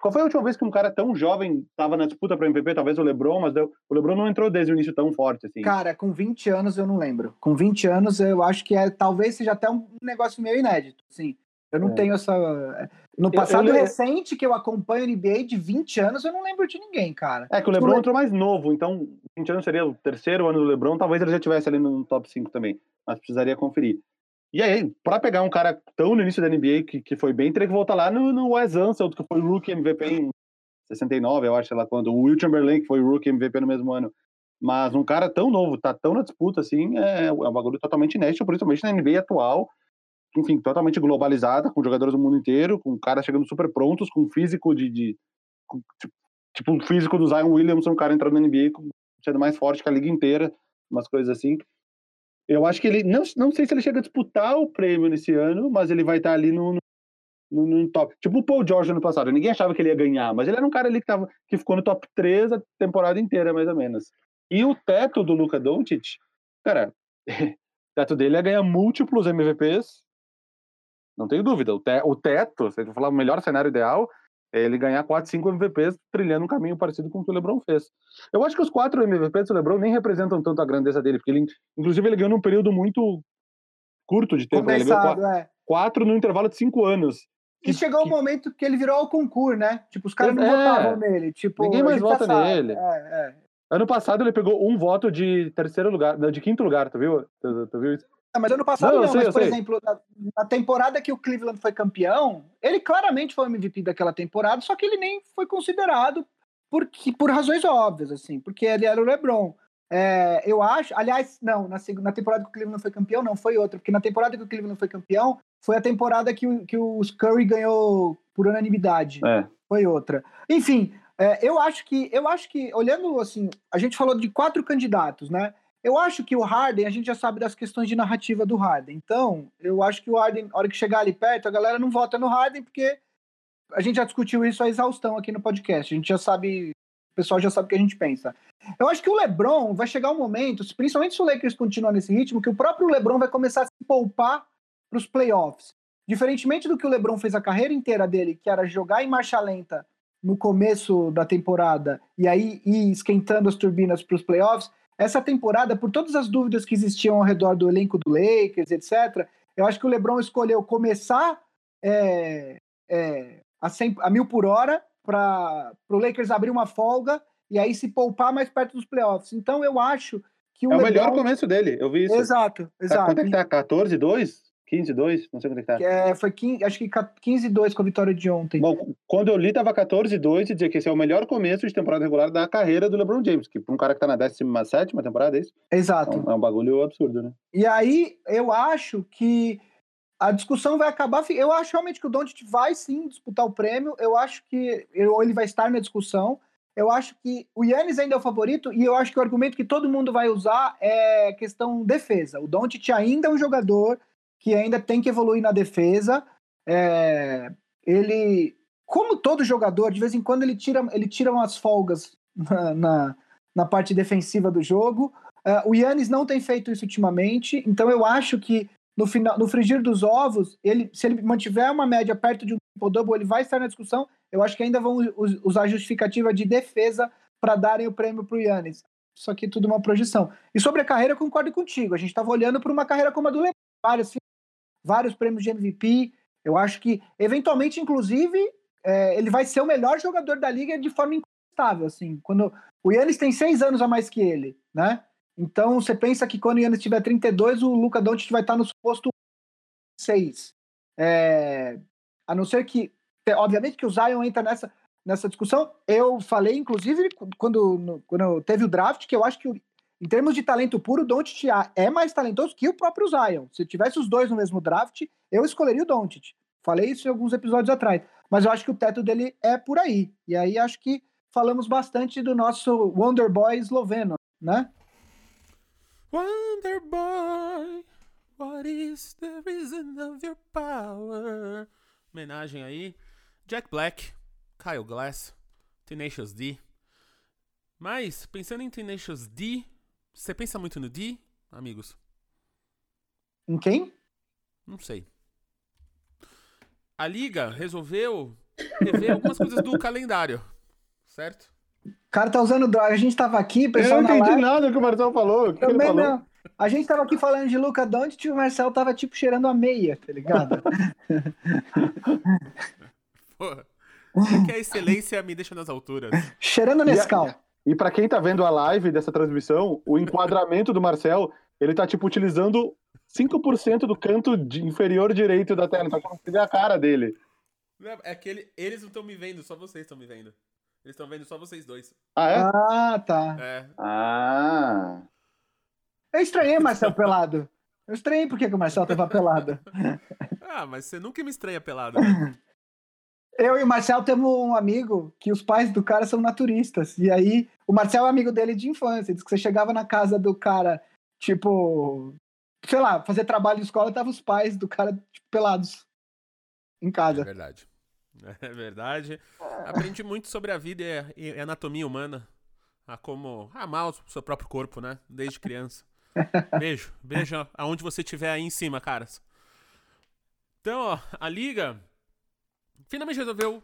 Qual foi a última vez que um cara tão jovem estava na disputa para MVP? Talvez o LeBron, mas deu, o LeBron não entrou desde o início tão forte assim. Cara, com 20 anos eu não lembro. Com 20 anos eu acho que é, talvez seja até um negócio meio inédito. Sim, eu não é. tenho essa. No passado eu, eu, recente que eu acompanho NBA de 20 anos, eu não lembro de ninguém, cara. É que o LeBron tipo, entrou mais novo, então 20 anos seria o terceiro ano do LeBron, talvez ele já estivesse ali no top 5 também, mas precisaria conferir. E aí, para pegar um cara tão no início da NBA que, que foi bem, teria que voltar lá no, no Wes Unseld, que foi o Rookie MVP em 69, eu acho, sei lá quando. O Will Chamberlain, que foi o Rookie MVP no mesmo ano. Mas um cara tão novo, tá tão na disputa assim, é, é um bagulho totalmente inédito, principalmente na NBA atual, enfim, totalmente globalizada, com jogadores do mundo inteiro, com caras chegando super prontos, com físico de. de com, tipo, tipo, físico do Zion Williamson, um cara entrando na NBA sendo mais forte que a liga inteira, umas coisas assim. Eu acho que ele. Não, não sei se ele chega a disputar o prêmio nesse ano, mas ele vai estar ali no, no, no top. Tipo o Paul George ano passado. Ninguém achava que ele ia ganhar, mas ele era um cara ali que, tava, que ficou no top 3 a temporada inteira, mais ou menos. E o teto do Luca Doncic, cara, (laughs) o teto dele é ganhar múltiplos MVPs não tenho dúvida. O, te, o teto, se gente falar o melhor cenário ideal, ele ganhar 4, 5 MVPs trilhando um caminho parecido com o que o LeBron fez. Eu acho que os 4 MVPs do LeBron nem representam tanto a grandeza dele, porque ele, inclusive, ele ganhou num período muito curto de tempo. Né? Ele ganhou 4, é. 4 no intervalo de 5 anos. Que, e chegou o um momento que ele virou o concurso, né? Tipo, os caras não é, votavam nele. Tipo, ninguém mais vota nele. É, é. Ano passado ele pegou um voto de terceiro lugar, de quinto lugar, tu viu? Tu, tu viu isso? Ah, mas ano passado não, não sei, mas, por exemplo, na, na, temporada que o Cleveland foi campeão, ele claramente foi o MVP daquela temporada, só que ele nem foi considerado por, por razões óbvias, assim, porque ele era o LeBron. É, eu acho, aliás, não, na, na temporada que o Cleveland foi campeão, não, foi outra, porque na temporada que o Cleveland foi campeão, foi a temporada que, o, que os Curry ganhou por unanimidade. É. Foi outra. Enfim, é, eu acho que, eu acho que, olhando assim, a gente falou de quatro candidatos, né? Eu acho que o Harden, a gente já sabe das questões de narrativa do Harden. Então, eu acho que o Harden, na hora que chegar ali perto, a galera não vota no Harden, porque a gente já discutiu isso a exaustão aqui no podcast. A gente já sabe, o pessoal já sabe o que a gente pensa. Eu acho que o LeBron vai chegar um momento, principalmente se o Lakers continuar nesse ritmo, que o próprio LeBron vai começar a se poupar para os playoffs. Diferentemente do que o LeBron fez a carreira inteira dele, que era jogar em marcha lenta no começo da temporada e aí ir esquentando as turbinas para os playoffs, essa temporada, por todas as dúvidas que existiam ao redor do elenco do Lakers, etc., eu acho que o LeBron escolheu começar é, é, a, 100, a mil por hora para o Lakers abrir uma folga e aí se poupar mais perto dos playoffs. Então eu acho que o É o melhor começo dele, eu vi isso. Exato, exato. Quanto é que tá? 14, 2? 15-2, não sei quanto é que tá. É, foi 15, acho que 15-2 com a vitória de ontem. Bom, quando eu li tava 14-2 e dizia que esse é o melhor começo de temporada regular da carreira do LeBron James, que para um cara que tá na 17 temporada, é isso? Exato. É um, é um, bagulho absurdo, né? E aí, eu acho que a discussão vai acabar. Eu acho realmente que o Doncic vai sim disputar o prêmio. Eu acho que ou ele vai estar na discussão. eu acho que o Yannis ainda é o favorito e eu acho que o argumento que todo mundo vai usar é questão defesa. O Doncic ainda é um jogador que ainda tem que evoluir na defesa. É, ele, como todo jogador, de vez em quando ele tira, ele tira umas folgas na, na, na parte defensiva do jogo. Uh, o Yannis não tem feito isso ultimamente, então eu acho que no final, no frigir dos ovos, ele, se ele mantiver uma média perto de um triple-double, ele vai estar na discussão. Eu acho que ainda vão usar justificativa de defesa para darem o prêmio para o Yannis. Isso aqui é tudo uma projeção. E sobre a carreira, eu concordo contigo. A gente estava olhando para uma carreira como a do LeBron, vários, vários prêmios de MVP. Eu acho que, eventualmente, inclusive, é, ele vai ser o melhor jogador da liga de forma incontestável. Assim, quando o Yannis tem seis anos a mais que ele, né? Então, você pensa que quando o Yannis tiver 32, o Luca Doncic vai estar no suposto 6. É, a não ser que, obviamente que o Zion entra nessa, nessa discussão. Eu falei, inclusive, quando, quando teve o draft, que eu acho que, em termos de talento puro, o Doncic é mais talentoso que o próprio Zion. Se tivesse os dois no mesmo draft, eu escolheria o Doncic. Falei isso em alguns episódios atrás. Mas eu acho que o teto dele é por aí. E aí acho que falamos bastante do nosso Wonder Boy esloveno, né? Wonder Boy, what is the reason of your power? Homenagem aí. Jack Black, Kyle Glass, Tenacious D. Mas, pensando em Tenacious D, você pensa muito no D, amigos? Em quem? Não sei. A Liga resolveu rever algumas coisas do calendário, certo? O cara tá usando droga. A gente tava aqui, pessoal. Eu não entendi live... nada que o Marcelo falou. O que Também falou? não. A gente tava aqui falando de Luca Doncic e o Marcel tava tipo cheirando a meia, tá ligado? (laughs) Porra. É que a excelência me deixa nas alturas. Cheirando Nescau. E, para quem tá vendo a live dessa transmissão, o (laughs) enquadramento do Marcel, ele tá tipo utilizando 5% do canto de inferior direito da tela. Então você vê a cara dele. É que ele, eles não estão me vendo, só vocês estão me vendo. Eles estão vendo só vocês dois. Ah, é? Ah, tá. É. Ah. Eu estranhei Marcel pelado. Eu estranhei porque que o Marcel tava pelado. (laughs) ah, mas você nunca me estranha pelado. Né? (laughs) Eu e o Marcel temos um amigo que os pais do cara são naturistas. E aí, o Marcel é amigo dele de infância. Diz que você chegava na casa do cara, tipo, sei lá, fazer trabalho de escola, tava os pais do cara tipo, pelados em casa. É verdade. (laughs) É verdade. Aprendi muito sobre a vida e a anatomia humana. A como amar o seu próprio corpo, né? Desde criança. (laughs) Beijo. Beijo aonde você estiver aí em cima, caras. Então, ó, a liga finalmente resolveu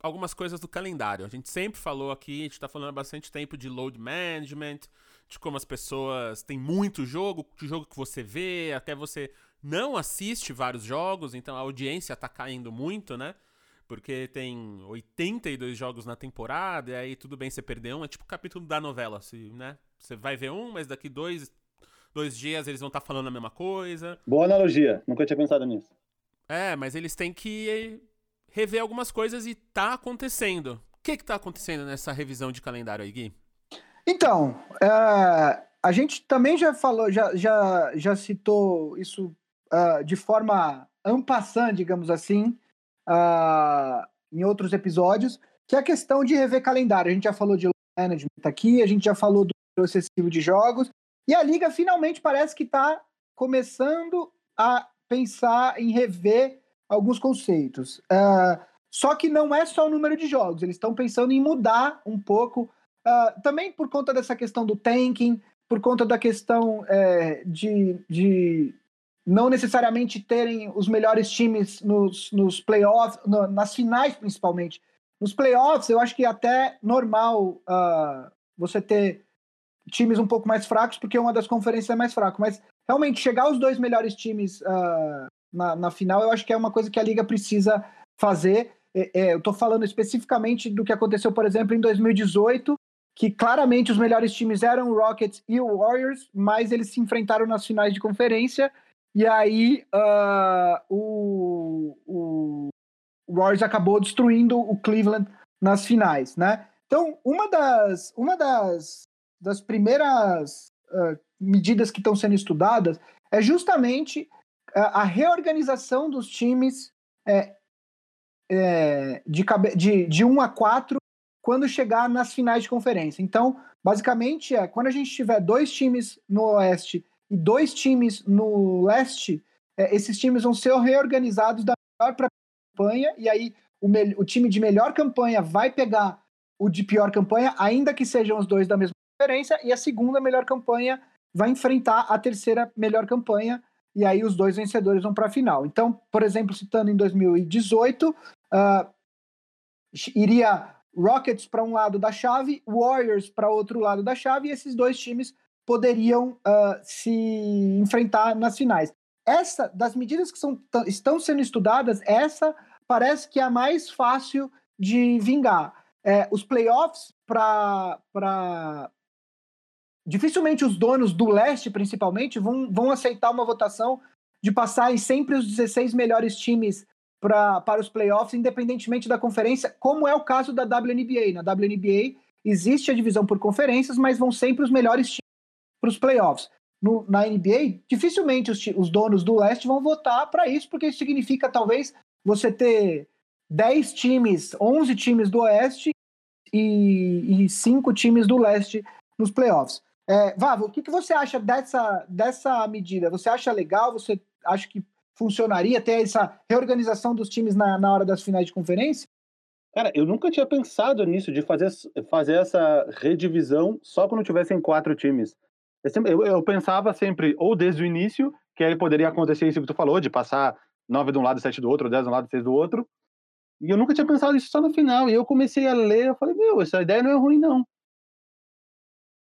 algumas coisas do calendário. A gente sempre falou aqui, a gente tá falando há bastante tempo de load management, de como as pessoas têm muito jogo, de jogo que você vê, até você não assiste vários jogos, então a audiência tá caindo muito, né? Porque tem 82 jogos na temporada, e aí tudo bem você perder um, é tipo o capítulo da novela, assim, né? Você vai ver um, mas daqui dois, dois dias eles vão estar tá falando a mesma coisa. Boa analogia, nunca tinha pensado nisso. É, mas eles têm que rever algumas coisas e tá acontecendo. O que que tá acontecendo nessa revisão de calendário aí, Gui? Então, é, a gente também já falou, já, já, já citou isso uh, de forma ampassã, digamos assim, uh, em outros episódios, que é a questão de rever calendário. A gente já falou de management aqui, a gente já falou do excessivo de jogos, e a liga finalmente parece que está começando a pensar em rever alguns conceitos. Uh, só que não é só o número de jogos, eles estão pensando em mudar um pouco, uh, também por conta dessa questão do tanking, por conta da questão é, de, de não necessariamente terem os melhores times nos, nos playoffs, no, nas finais principalmente. Nos playoffs, eu acho que é até normal uh, você ter times um pouco mais fracos, porque uma das conferências é mais fraco. Mas realmente chegar os dois melhores times uh, na, na, final, eu acho que é uma coisa que a liga precisa fazer. É, é, eu estou falando especificamente do que aconteceu, por exemplo, em 2018, que claramente os melhores times eram o Rockets e o Warriors, mas eles se enfrentaram nas finais de conferência e aí uh, o, o Warriors acabou destruindo o Cleveland nas finais, né? Então, uma das, uma das, das primeiras uh, medidas que estão sendo estudadas é justamente a, a reorganização dos times é, é, de, de, de 1 a 4 quando chegar nas finais de conferência. Então, basicamente, é quando a gente tiver dois times no Oeste e dois times no Leste, é, esses times vão ser reorganizados da melhor para campanha, e aí o, o time de melhor campanha vai pegar o de pior campanha, ainda que sejam os dois da mesma conferência, e a segunda melhor campanha vai enfrentar a terceira melhor campanha, e aí os dois vencedores vão para a final. Então, por exemplo, citando em 2018, uh, ah, iria Rockets para um lado da chave, Warriors para outro lado da chave, e esses dois times poderiam uh, se enfrentar nas finais. Essa, das medidas que são, estão sendo estudadas, essa parece que é a mais fácil de vingar. É, os playoffs para. Dificilmente os donos do leste, principalmente, vão, vão aceitar uma votação de passar em sempre os 16 melhores times pra, para os playoffs, independentemente da conferência, como é o caso da WNBA. Na WNBA existe a divisão por conferências, mas vão sempre os melhores times para os playoffs. No, na NBA, dificilmente os, os, donos do leste vão votar para isso, porque isso significa talvez você ter 10 times, 11 times do oeste e, e 5 times do leste nos playoffs. É, Vavo, o que, que você acha dessa, dessa medida? Você acha legal? Você acha que funcionaria ter essa reorganização dos times na, na hora das finais de conferência? Cara, eu nunca tinha pensado nisso, de fazer, fazer essa redivisão só quando tivessem quatro times. Eu, sempre, eu, eu, pensava sempre, ou desde o início, que aí poderia acontecer isso que tu falou, de passar nove de um lado sete do outro, dez de um lado seis do outro. E eu nunca tinha pensado isso só no final. E eu comecei a ler, eu falei, meu, essa ideia não é ruim, não.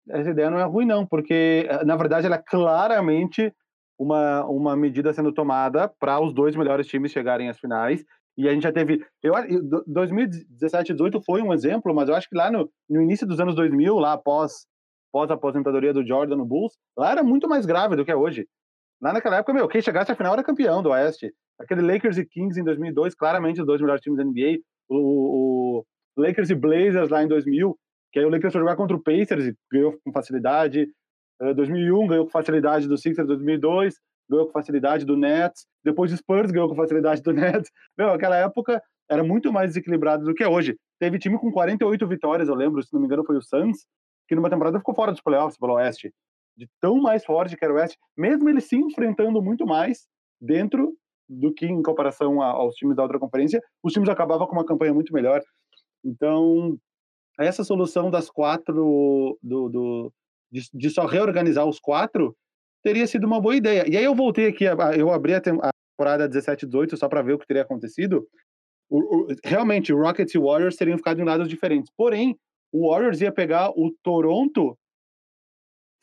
Essa ideia não é ruim, não, porque, na verdade, ela é claramente uma, uma medida sendo tomada para os dois melhores times chegarem às finais. E a gente já teve. Eu, 2017 2018 foi um exemplo, mas eu acho que lá no, no início dos anos 2000, lá após, após a aposentadoria do Jordan no Bulls, lá era muito mais grave do que é hoje. Lá naquela época, meu, quem chegasse à final era campeão do Oeste. Aquele Lakers e Kings em 2002, claramente os dois melhores times da NBA. O, o Lakers e Blazers lá em 2000, que aí o Lakers foi jogar contra o Pacers e ganhou com facilidade. 2001 eh, ganhou com facilidade do Sixers 2002, ganhou com facilidade do Nets, depois o Spurs ganhou com facilidade do (laughs) Nets. Meu, aquela época era muito mais desequilibrado do que é hoje. Teve time com 48 vitórias, eu lembro, se não me engano foi o Suns, que numa temporada ficou fora dos playoffs pelo Oeste. De tão mais forte que era o Oeste, mesmo eles se enfrentando muito mais dentro do que em comparação aos times da outra conferência, os times acabavam com uma campanha muito melhor. Então, essa solução das quatro do, do, de, de só reorganizar os quatro, teria sido uma boa ideia. E aí eu voltei aqui, eu abri a temporada 17 18 só para ver o que teria acontecido. O, o, realmente, Rockets e Warriors teriam ficado em lados diferentes. Porém, o Warriors ia pegar o Toronto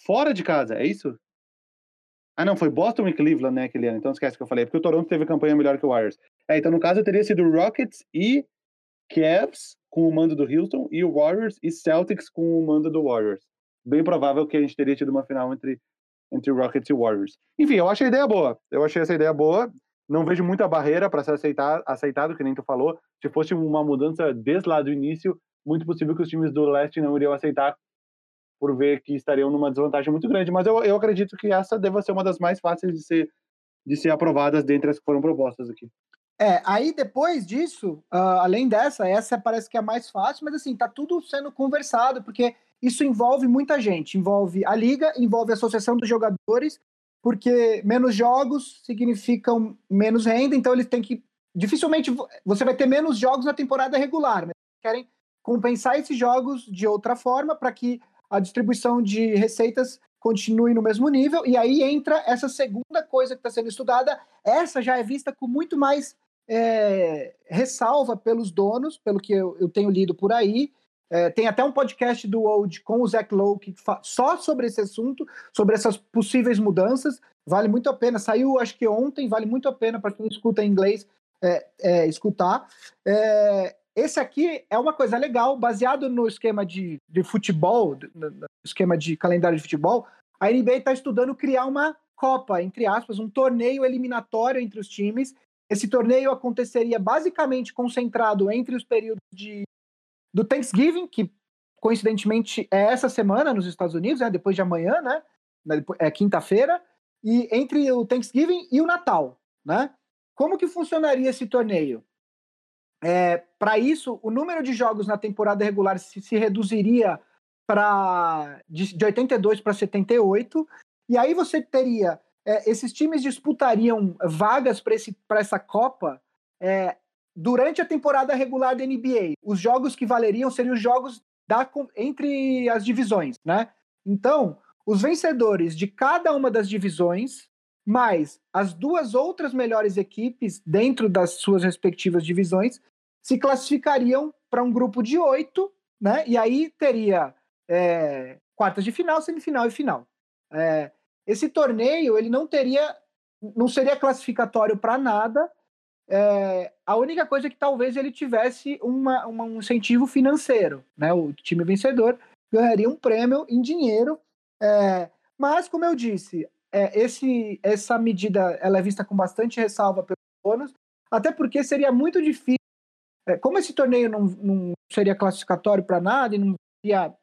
fora de casa, é isso? Ah, não, foi Boston e Cleveland, né, aquele ano. Então esquece que eu falei, porque o Toronto teve campanha melhor que o Warriors. É, então no caso teria sido Rockets e Cavs com o mando do Houston e o Warriors e Celtics com o mando do Warriors bem provável que a gente teria tido uma final entre, entre Rockets e Warriors. Enfim, eu achei a ideia boa. Eu achei essa ideia boa. Não vejo muita barreira para ser aceitar, aceitado, que nem tu falou. Se fosse uma mudança desde lá do início, muito possível que os times do leste não iriam aceitar por ver que estariam numa desvantagem muito grande. Mas eu, eu acredito que essa deva ser uma das mais fáceis de ser, de ser aprovadas dentre as que foram propostas aqui. É, aí depois disso, uh, além dessa, essa parece que é a mais fácil, mas assim, tá tudo sendo conversado, porque isso envolve muita gente, envolve a liga, envolve a associação dos jogadores, porque menos jogos significam menos renda, então eles têm que dificilmente você vai ter menos jogos na temporada regular, mas querem compensar esses jogos de outra forma para que a distribuição de receitas continue no mesmo nível. E aí entra essa segunda coisa que está sendo estudada. Essa já é vista com muito mais é, ressalva pelos donos, pelo que eu, eu tenho lido por aí, é, tem até um podcast do Old com o Zach Lowe que só sobre esse assunto, sobre essas possíveis mudanças. Vale muito a pena. Saiu, acho que ontem, vale muito a pena para quem escuta em inglês é, é, escutar. É, esse aqui é uma coisa legal, baseado no esquema de, de futebol, no esquema de calendário de futebol. A NBA está estudando criar uma Copa, entre aspas, um torneio eliminatório entre os times. Esse torneio aconteceria basicamente concentrado entre os períodos de do Thanksgiving, que coincidentemente é essa semana nos Estados Unidos, né, depois de amanhã, né, é quinta-feira, e entre o Thanksgiving e o Natal, né? Como que funcionaria esse torneio? É, para isso, o número de jogos na temporada regular se, se reduziria para de, de 82 para 78, e aí você teria é, esses times disputariam vagas para essa Copa é, durante a temporada regular da NBA. Os jogos que valeriam seriam os jogos da, entre as divisões, né? Então, os vencedores de cada uma das divisões, mais as duas outras melhores equipes dentro das suas respectivas divisões, se classificariam para um grupo de oito, né? E aí teria é, quartas de final, semifinal e final. É, esse torneio ele não teria, não seria classificatório para nada. É, a única coisa é que talvez ele tivesse uma, uma, um incentivo financeiro, né? O time vencedor ganharia um prêmio em dinheiro. É, mas, como eu disse, é, esse, essa medida ela é vista com bastante ressalva pelos donos, até porque seria muito difícil. É, como esse torneio não, não seria classificatório para nada e não seria,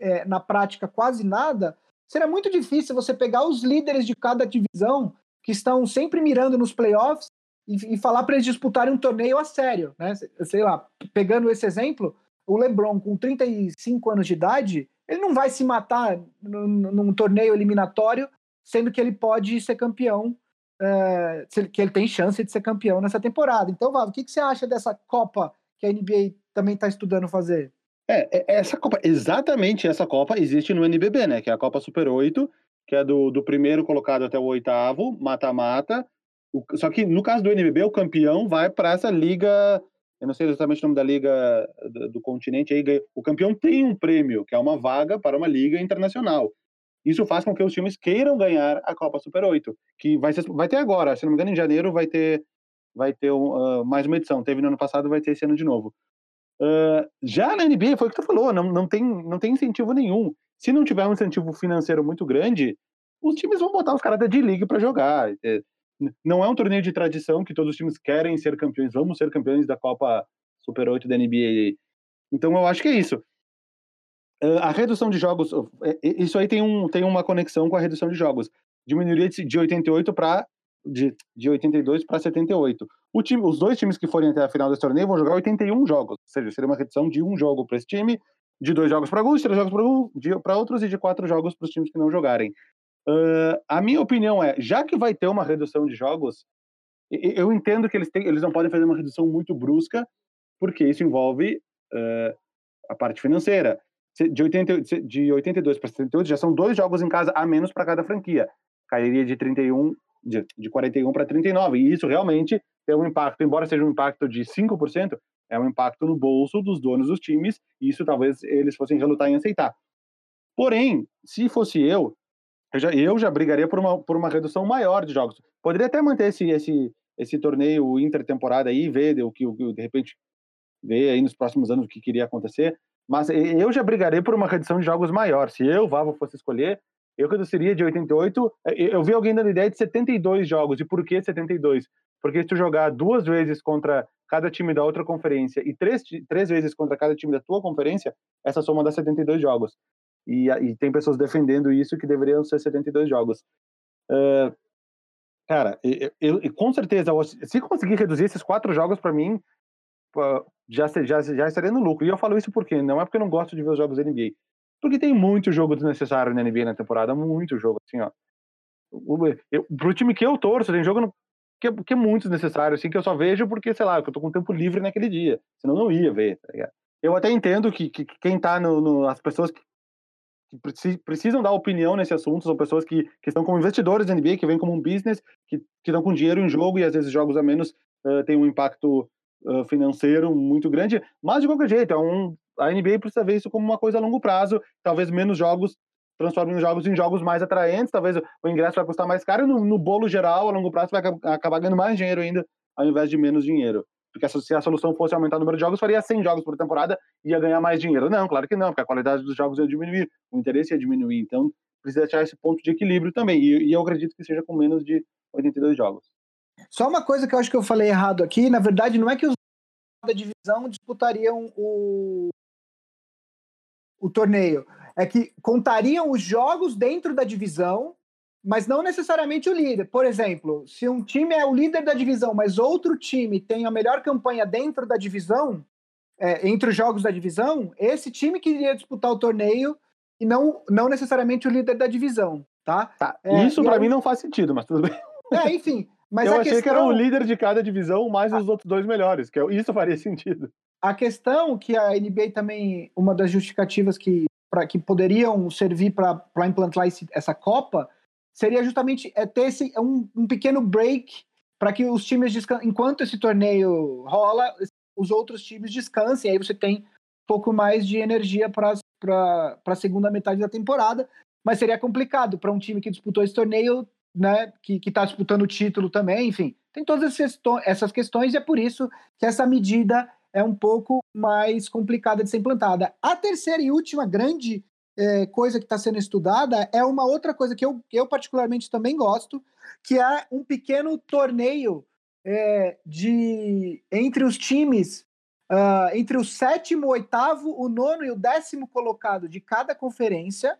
é, na prática, quase nada, seria muito difícil você pegar os líderes de cada divisão que estão sempre mirando nos playoffs e, e falar para eles disputarem um torneio a sério, né? Sei lá, pegando esse exemplo, o LeBron com 35 anos de idade, ele não vai se matar num, num torneio eliminatório, sendo que ele pode ser campeão, é, que ele tem chance de ser campeão nessa temporada. Então, Vavo, o que, que você acha dessa Copa que a NBA também está estudando fazer? É, é, essa Copa, exatamente essa Copa existe no NBB, né? Que é a Copa Super 8, que é do, do primeiro colocado até o oitavo, mata-mata. Só que no caso do NBB, o campeão vai para essa liga. Eu não sei exatamente o nome da liga do, do continente. Aí, o campeão tem um prêmio, que é uma vaga para uma liga internacional. Isso faz com que os times queiram ganhar a Copa Super 8, que vai, ser, vai ter agora, se não me engano, em janeiro vai ter, vai ter uh, mais uma edição. Teve no ano passado, vai ter esse ano de novo. Uh, já na NBA, foi o que tu falou, não, não, tem, não tem incentivo nenhum. Se não tiver um incentivo financeiro muito grande, os times vão botar os caras da D-League para jogar. É, não é um torneio de tradição que todos os times querem ser campeões, vamos ser campeões da Copa Super 8 da NBA. Então eu acho que é isso. A redução de jogos, é, isso aí tem, um, tem uma conexão com a redução de jogos. Diminuiria de 88 para de, de 82 para 78. O time, os dois times que forem até a final desse torneio vão jogar 81 jogos, ou seja, seria uma redução de um jogo para esse time, de dois jogos para alguns, de três jogos para outros e de quatro jogos para os times que não jogarem. Uh, a minha opinião é, já que vai ter uma redução de jogos, eu entendo que eles, têm, eles não podem fazer uma redução muito brusca, porque isso envolve uh, a parte financeira. De, 80, de 82 para 78 já são dois jogos em casa a menos para cada franquia. Cairia de 31 de, de 41 para 39. E isso realmente tem um impacto, embora seja um impacto de 5%, é um impacto no bolso dos donos dos times, e isso talvez eles fossem relutar em aceitar. Porém, se fosse eu, eu já, eu já brigaria por uma, por uma redução maior de jogos. Poderia até manter esse, esse, esse torneio intertemporada aí, ver o que, de repente, ver aí nos próximos anos o que queria acontecer, mas eu já brigaria por uma redução de jogos maior. Se eu, Vavo, fosse escolher, eu reduziria de 88. Eh, eu vi alguém dando ideia de 72 jogos. E por que 72? Porque se tu jogar duas vezes contra cada time da outra conferência e três, três vezes contra cada time da tua conferência, essa soma dá 72 jogos. E, e tem pessoas defendendo isso que deveriam ser 72 jogos. Uh, cara, eu, eu, com certeza, se conseguir reduzir esses quatro jogos para mim, já, já, já estaria no lucro. E eu falo isso porque não é porque eu não gosto de ver os jogos da NBA. Porque tem muito jogo desnecessário na NBA na temporada, muito jogo, assim, ó. Eu, pro time que eu torço, tem jogo no, que, é, que, é muito desnecessário, assim, que eu só vejo porque, sei lá, que eu tô com tempo livre naquele dia. Senão não ia ver, tá ligado? Eu até entendo que, que, que quem tá no, no, As pessoas que, que, precisam dar opinião nesse assunto são pessoas que, estão como investidores da NBA, que vêm como um business, que estão com dinheiro em jogo e às vezes jogos a menos uh, têm um impacto uh, financeiro muito grande. Mas, de qualquer jeito, é um, a NBA precisa ver isso como uma coisa a longo prazo, talvez menos jogos transformem os jogos em jogos mais atraentes, talvez o ingresso vai custar mais caro, e no, no bolo geral, a longo prazo, vai acabar ganhando mais dinheiro ainda, ao invés de menos dinheiro. Porque se a solução fosse aumentar o número de jogos, faria 100 jogos por temporada e ia ganhar mais dinheiro. Não, claro que não, porque a qualidade dos jogos ia diminuir, o interesse ia diminuir. Então, precisa achar esse ponto de equilíbrio também. E, e eu acredito que seja com menos de 82 jogos. Só uma coisa que eu acho que eu falei errado aqui, na verdade, não é que os da divisão disputariam o, o torneio. É que contariam os jogos dentro da divisão, mas não necessariamente o líder. Por exemplo, se um time é o líder da divisão, mas outro time tem a melhor campanha dentro da divisão, é, entre os jogos da divisão, esse time que iria disputar o torneio e não, não necessariamente o líder da divisão, tá? tá. É, Isso para mim não faz sentido, mas tudo bem. É, enfim. Mas eu achei questão... que era o líder de cada divisão mais os outros dois melhores, que isso faria sentido. A questão que a NBA também, uma das justificativas que, pra, que poderiam servir para implantar esse, essa Copa seria justamente é, ter esse, é um, um pequeno break para que os times, enquanto esse torneio rola, os outros times descansem, aí você tem um pouco mais de energia para a segunda metade da temporada, mas seria complicado para um time que disputou esse torneio, né, que está disputando o título também, enfim, tem todas essas questões e é por isso que essa medida é um pouco mais complicada de ser implantada. A terceira e última grande é, coisa que está sendo estudada é uma outra coisa que eu, eu particularmente também gosto, que é um pequeno torneio é, de entre os times, uh, entre o sétimo, o oitavo, o nono e o décimo colocado de cada conferência,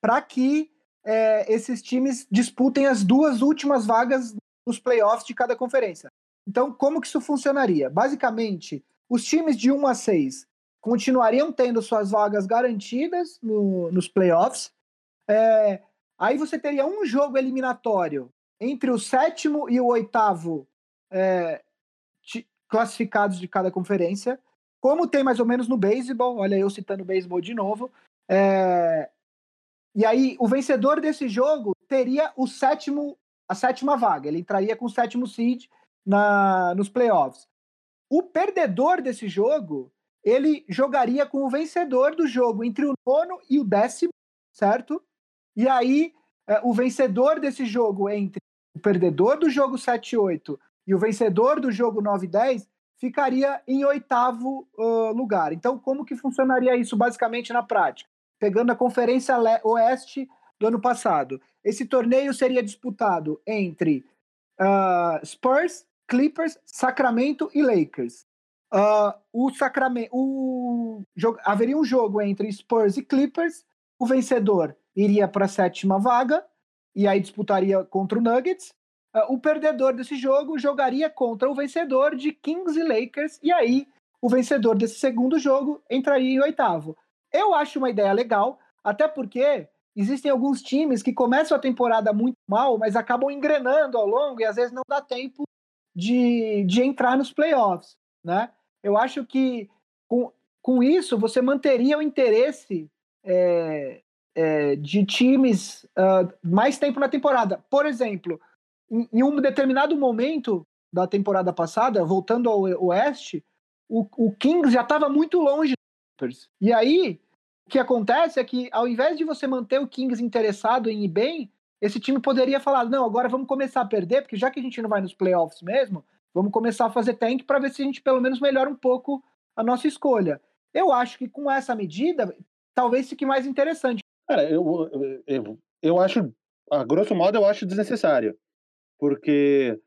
para que é, esses times disputem as duas últimas vagas nos playoffs de cada conferência. Então, como que isso funcionaria? Basicamente, os times de 1 a 6 continuariam tendo suas vagas garantidas no, nos playoffs. É, aí você teria um jogo eliminatório entre o sétimo e o oitavo é, classificados de cada conferência, como tem mais ou menos no beisebol. Olha, eu citando o beisebol de novo. É, e aí, o vencedor desse jogo teria o sétimo, a sétima vaga. Ele entraria com o sétimo seed na, nos playoffs. O perdedor desse jogo ele jogaria com o vencedor do jogo entre o nono e o décimo, certo? E aí, é, o vencedor desse jogo entre o perdedor do jogo 7 e 8 e o vencedor do jogo 9 e 10 ficaria em oitavo uh, lugar. Então, como que funcionaria isso basicamente na prática? Pegando a Conferência Oeste do ano passado. Esse torneio seria disputado entre uh, Spurs, Clippers, Sacramento e Lakers. Uh, o Sacramento, o jogo, haveria um jogo entre Spurs e Clippers. O vencedor iria para a sétima vaga e aí disputaria contra o Nuggets. Uh, o perdedor desse jogo jogaria contra o vencedor de Kings e Lakers e aí o vencedor desse segundo jogo entraria em oitavo. Eu acho uma ideia legal, até porque existem alguns times que começam a temporada muito mal, mas acabam engrenando ao longo e às vezes não dá tempo de, de entrar nos playoffs, né? eu acho que com, com isso você manteria o interesse é, é, de times uh, mais tempo na temporada. Por exemplo, em, em, um determinado momento da temporada passada, voltando ao Oeste, o, o Kings já estava muito longe E aí, o que acontece é que, ao invés de você manter o Kings interessado em ir bem, esse time poderia falar: não, agora vamos começar a perder, porque já que a gente não vai nos playoffs mesmo, Vamos começar a fazer tank para ver se a gente pelo menos melhora um pouco a nossa escolha. Eu acho que com essa medida, talvez fique mais interessante. Cara, eu, eu, eu acho, a grosso modo, eu acho desnecessário. Porque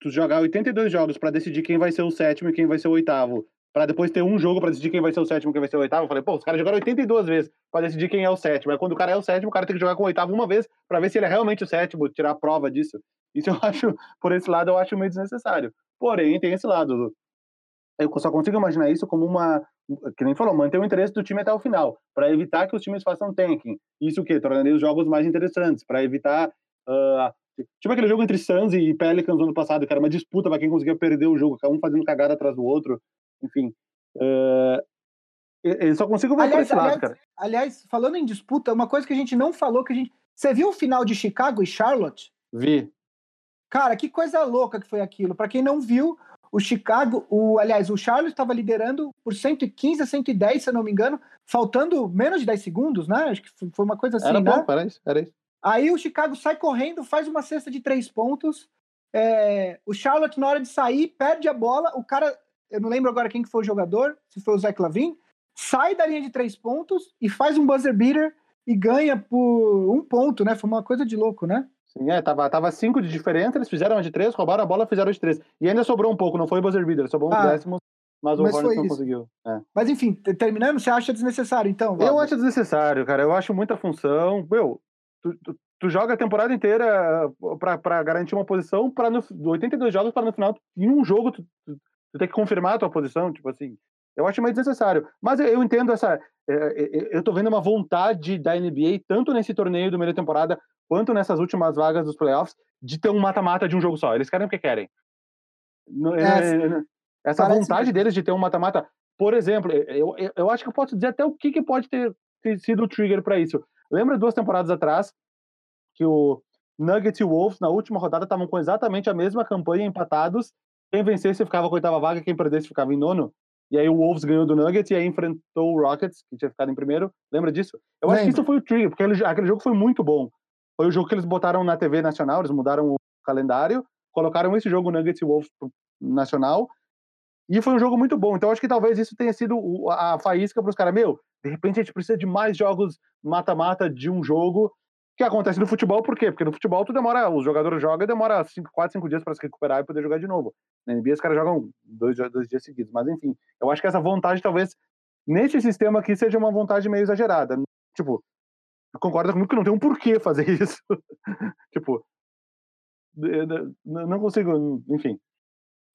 tu jogar 82 jogos para decidir quem vai ser o sétimo e quem vai ser o oitavo, para depois ter um jogo para decidir quem vai ser o sétimo quem vai ser o oitavo, eu falei, pô, os caras jogaram 82 vezes para decidir quem é o sétimo. Aí quando o cara é o sétimo, o cara tem que jogar com o oitavo uma vez para ver se ele é realmente o sétimo, tirar a prova disso. Isso eu (laughs) acho, por esse lado, eu acho meio desnecessário. Porém, tem esse lado. Eu só consigo imaginar isso como uma, que nem falou, manter o interesse do time até o final, para evitar que os times façam tanking. Isso o quê? Tornaria os jogos mais interessantes, para evitar. Uh, tipo aquele jogo entre Suns e Pelicans no ano passado, que era uma disputa para quem conseguia perder o jogo, um fazendo cagada atrás do outro. Enfim. Uh, eu só consigo ver aliás, esse aliás, lado, cara. Aliás, falando em disputa, uma coisa que a gente não falou, que a gente. Você viu o final de Chicago e Charlotte? Vi. Cara, que coisa louca que foi aquilo. Para quem não viu, o Chicago, o, aliás, o Charles estava liderando por 115 a 110, se eu não me engano, faltando menos de 10 segundos, né? Acho que foi uma coisa assim, era né? Bom, era isso, era isso. Aí o Chicago sai correndo, faz uma cesta de três pontos. É, o Charlotte, na hora de sair, perde a bola. O cara, eu não lembro agora quem que foi o jogador, se foi o Zach Lavin, sai da linha de três pontos e faz um buzzer beater e ganha por um ponto, né? Foi uma coisa de louco, né? Sim, é, tava, tava cinco de diferença, eles fizeram uma de três, roubaram a bola, fizeram de três. E ainda sobrou um pouco, não foi o buzzer beater, sobrou ah, um décimo, mas o Hornets não conseguiu. É. Mas enfim, terminando, você acha desnecessário, então? Eu acho desnecessário, cara, eu acho muita função. Meu, tu, tu, tu joga a temporada inteira para garantir uma posição, para 82 jogos, para no final, em um jogo, tu, tu, tu tem que confirmar a tua posição, tipo assim. Eu acho meio desnecessário. Mas eu entendo essa. É, é, eu tô vendo uma vontade da NBA, tanto nesse torneio do meio temporada, quanto nessas últimas vagas dos playoffs, de ter um mata-mata de um jogo só. Eles querem o que querem. É, essa vontade deles de ter um mata-mata. Por exemplo, eu, eu acho que eu posso dizer até o que, que pode ter, ter sido o trigger para isso. Lembra duas temporadas atrás que o Nuggets e o Wolves, na última rodada, estavam com exatamente a mesma campanha, empatados. Quem vencesse ficava com a oitava vaga, quem perdesse ficava em nono. E aí o Wolves ganhou do Nuggets e aí enfrentou o Rockets, que tinha ficado em primeiro. Lembra disso? Eu Lembra. acho que isso foi o trigger, porque aquele, aquele jogo foi muito bom. Foi o jogo que eles botaram na TV nacional, eles mudaram o calendário, colocaram esse jogo Nuggets e Wolves nacional, e foi um jogo muito bom. Então acho que talvez isso tenha sido a faísca para os caras. Meu, de repente a gente precisa de mais jogos mata-mata de um jogo. Que acontece no futebol, por quê? Porque no futebol tu demora, os jogadores jogam e demora 4, 5 dias para se recuperar e poder jogar de novo. Na NBA os caras jogam dois, dois dias seguidos. Mas enfim, eu acho que essa vontade talvez nesse sistema aqui seja uma vontade meio exagerada. Tipo, concorda comigo que não tem um porquê fazer (laughs) isso. tipo, não consigo, enfim.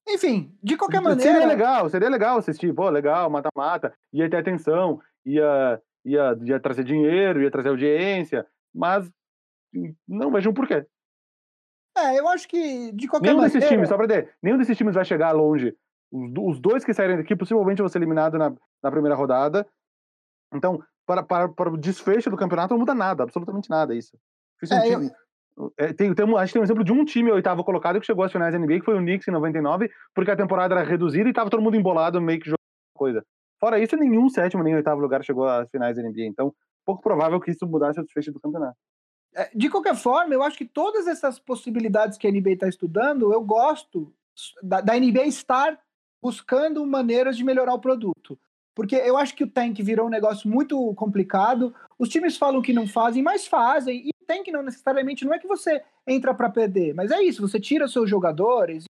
Enfim, de qualquer maneira. Seria legal, seria legal assistir, pô, legal, mata-mata, ia ter atenção, ia, ia, ia trazer dinheiro, ia trazer audiência, mas não vejo um porquê. É, eu acho que de qualquer nenhum maneira. Desses times, só pra dizer, nenhum desses times vai chegar longe. Os, os dois que saírem daqui possivelmente vão ser eliminados na, na primeira rodada. Então, para, para, para o desfecho do campeonato não muda nada, absolutamente nada isso. É, um time, eu... É, tem, tem, a gente tem um exemplo de um time oitavo colocado que chegou às finais da NBA, que foi o Knicks em 99, porque a temporada era reduzida e estava todo mundo embolado, meio que jogando coisa. Fora isso, nenhum sétimo nem oitavo lugar chegou às finais da NBA. Então, pouco provável que isso mudasse o desfecho do campeonato. É, de qualquer forma, eu acho que todas essas possibilidades que a NBA está estudando, eu gosto da, da NBA estar buscando maneiras de melhorar o produto. Porque eu acho que o tank virou um negócio muito complicado. Os times falam que não fazem, mas fazem. E tank não necessariamente não é que você entra para perder, mas é isso, você tira seus jogadores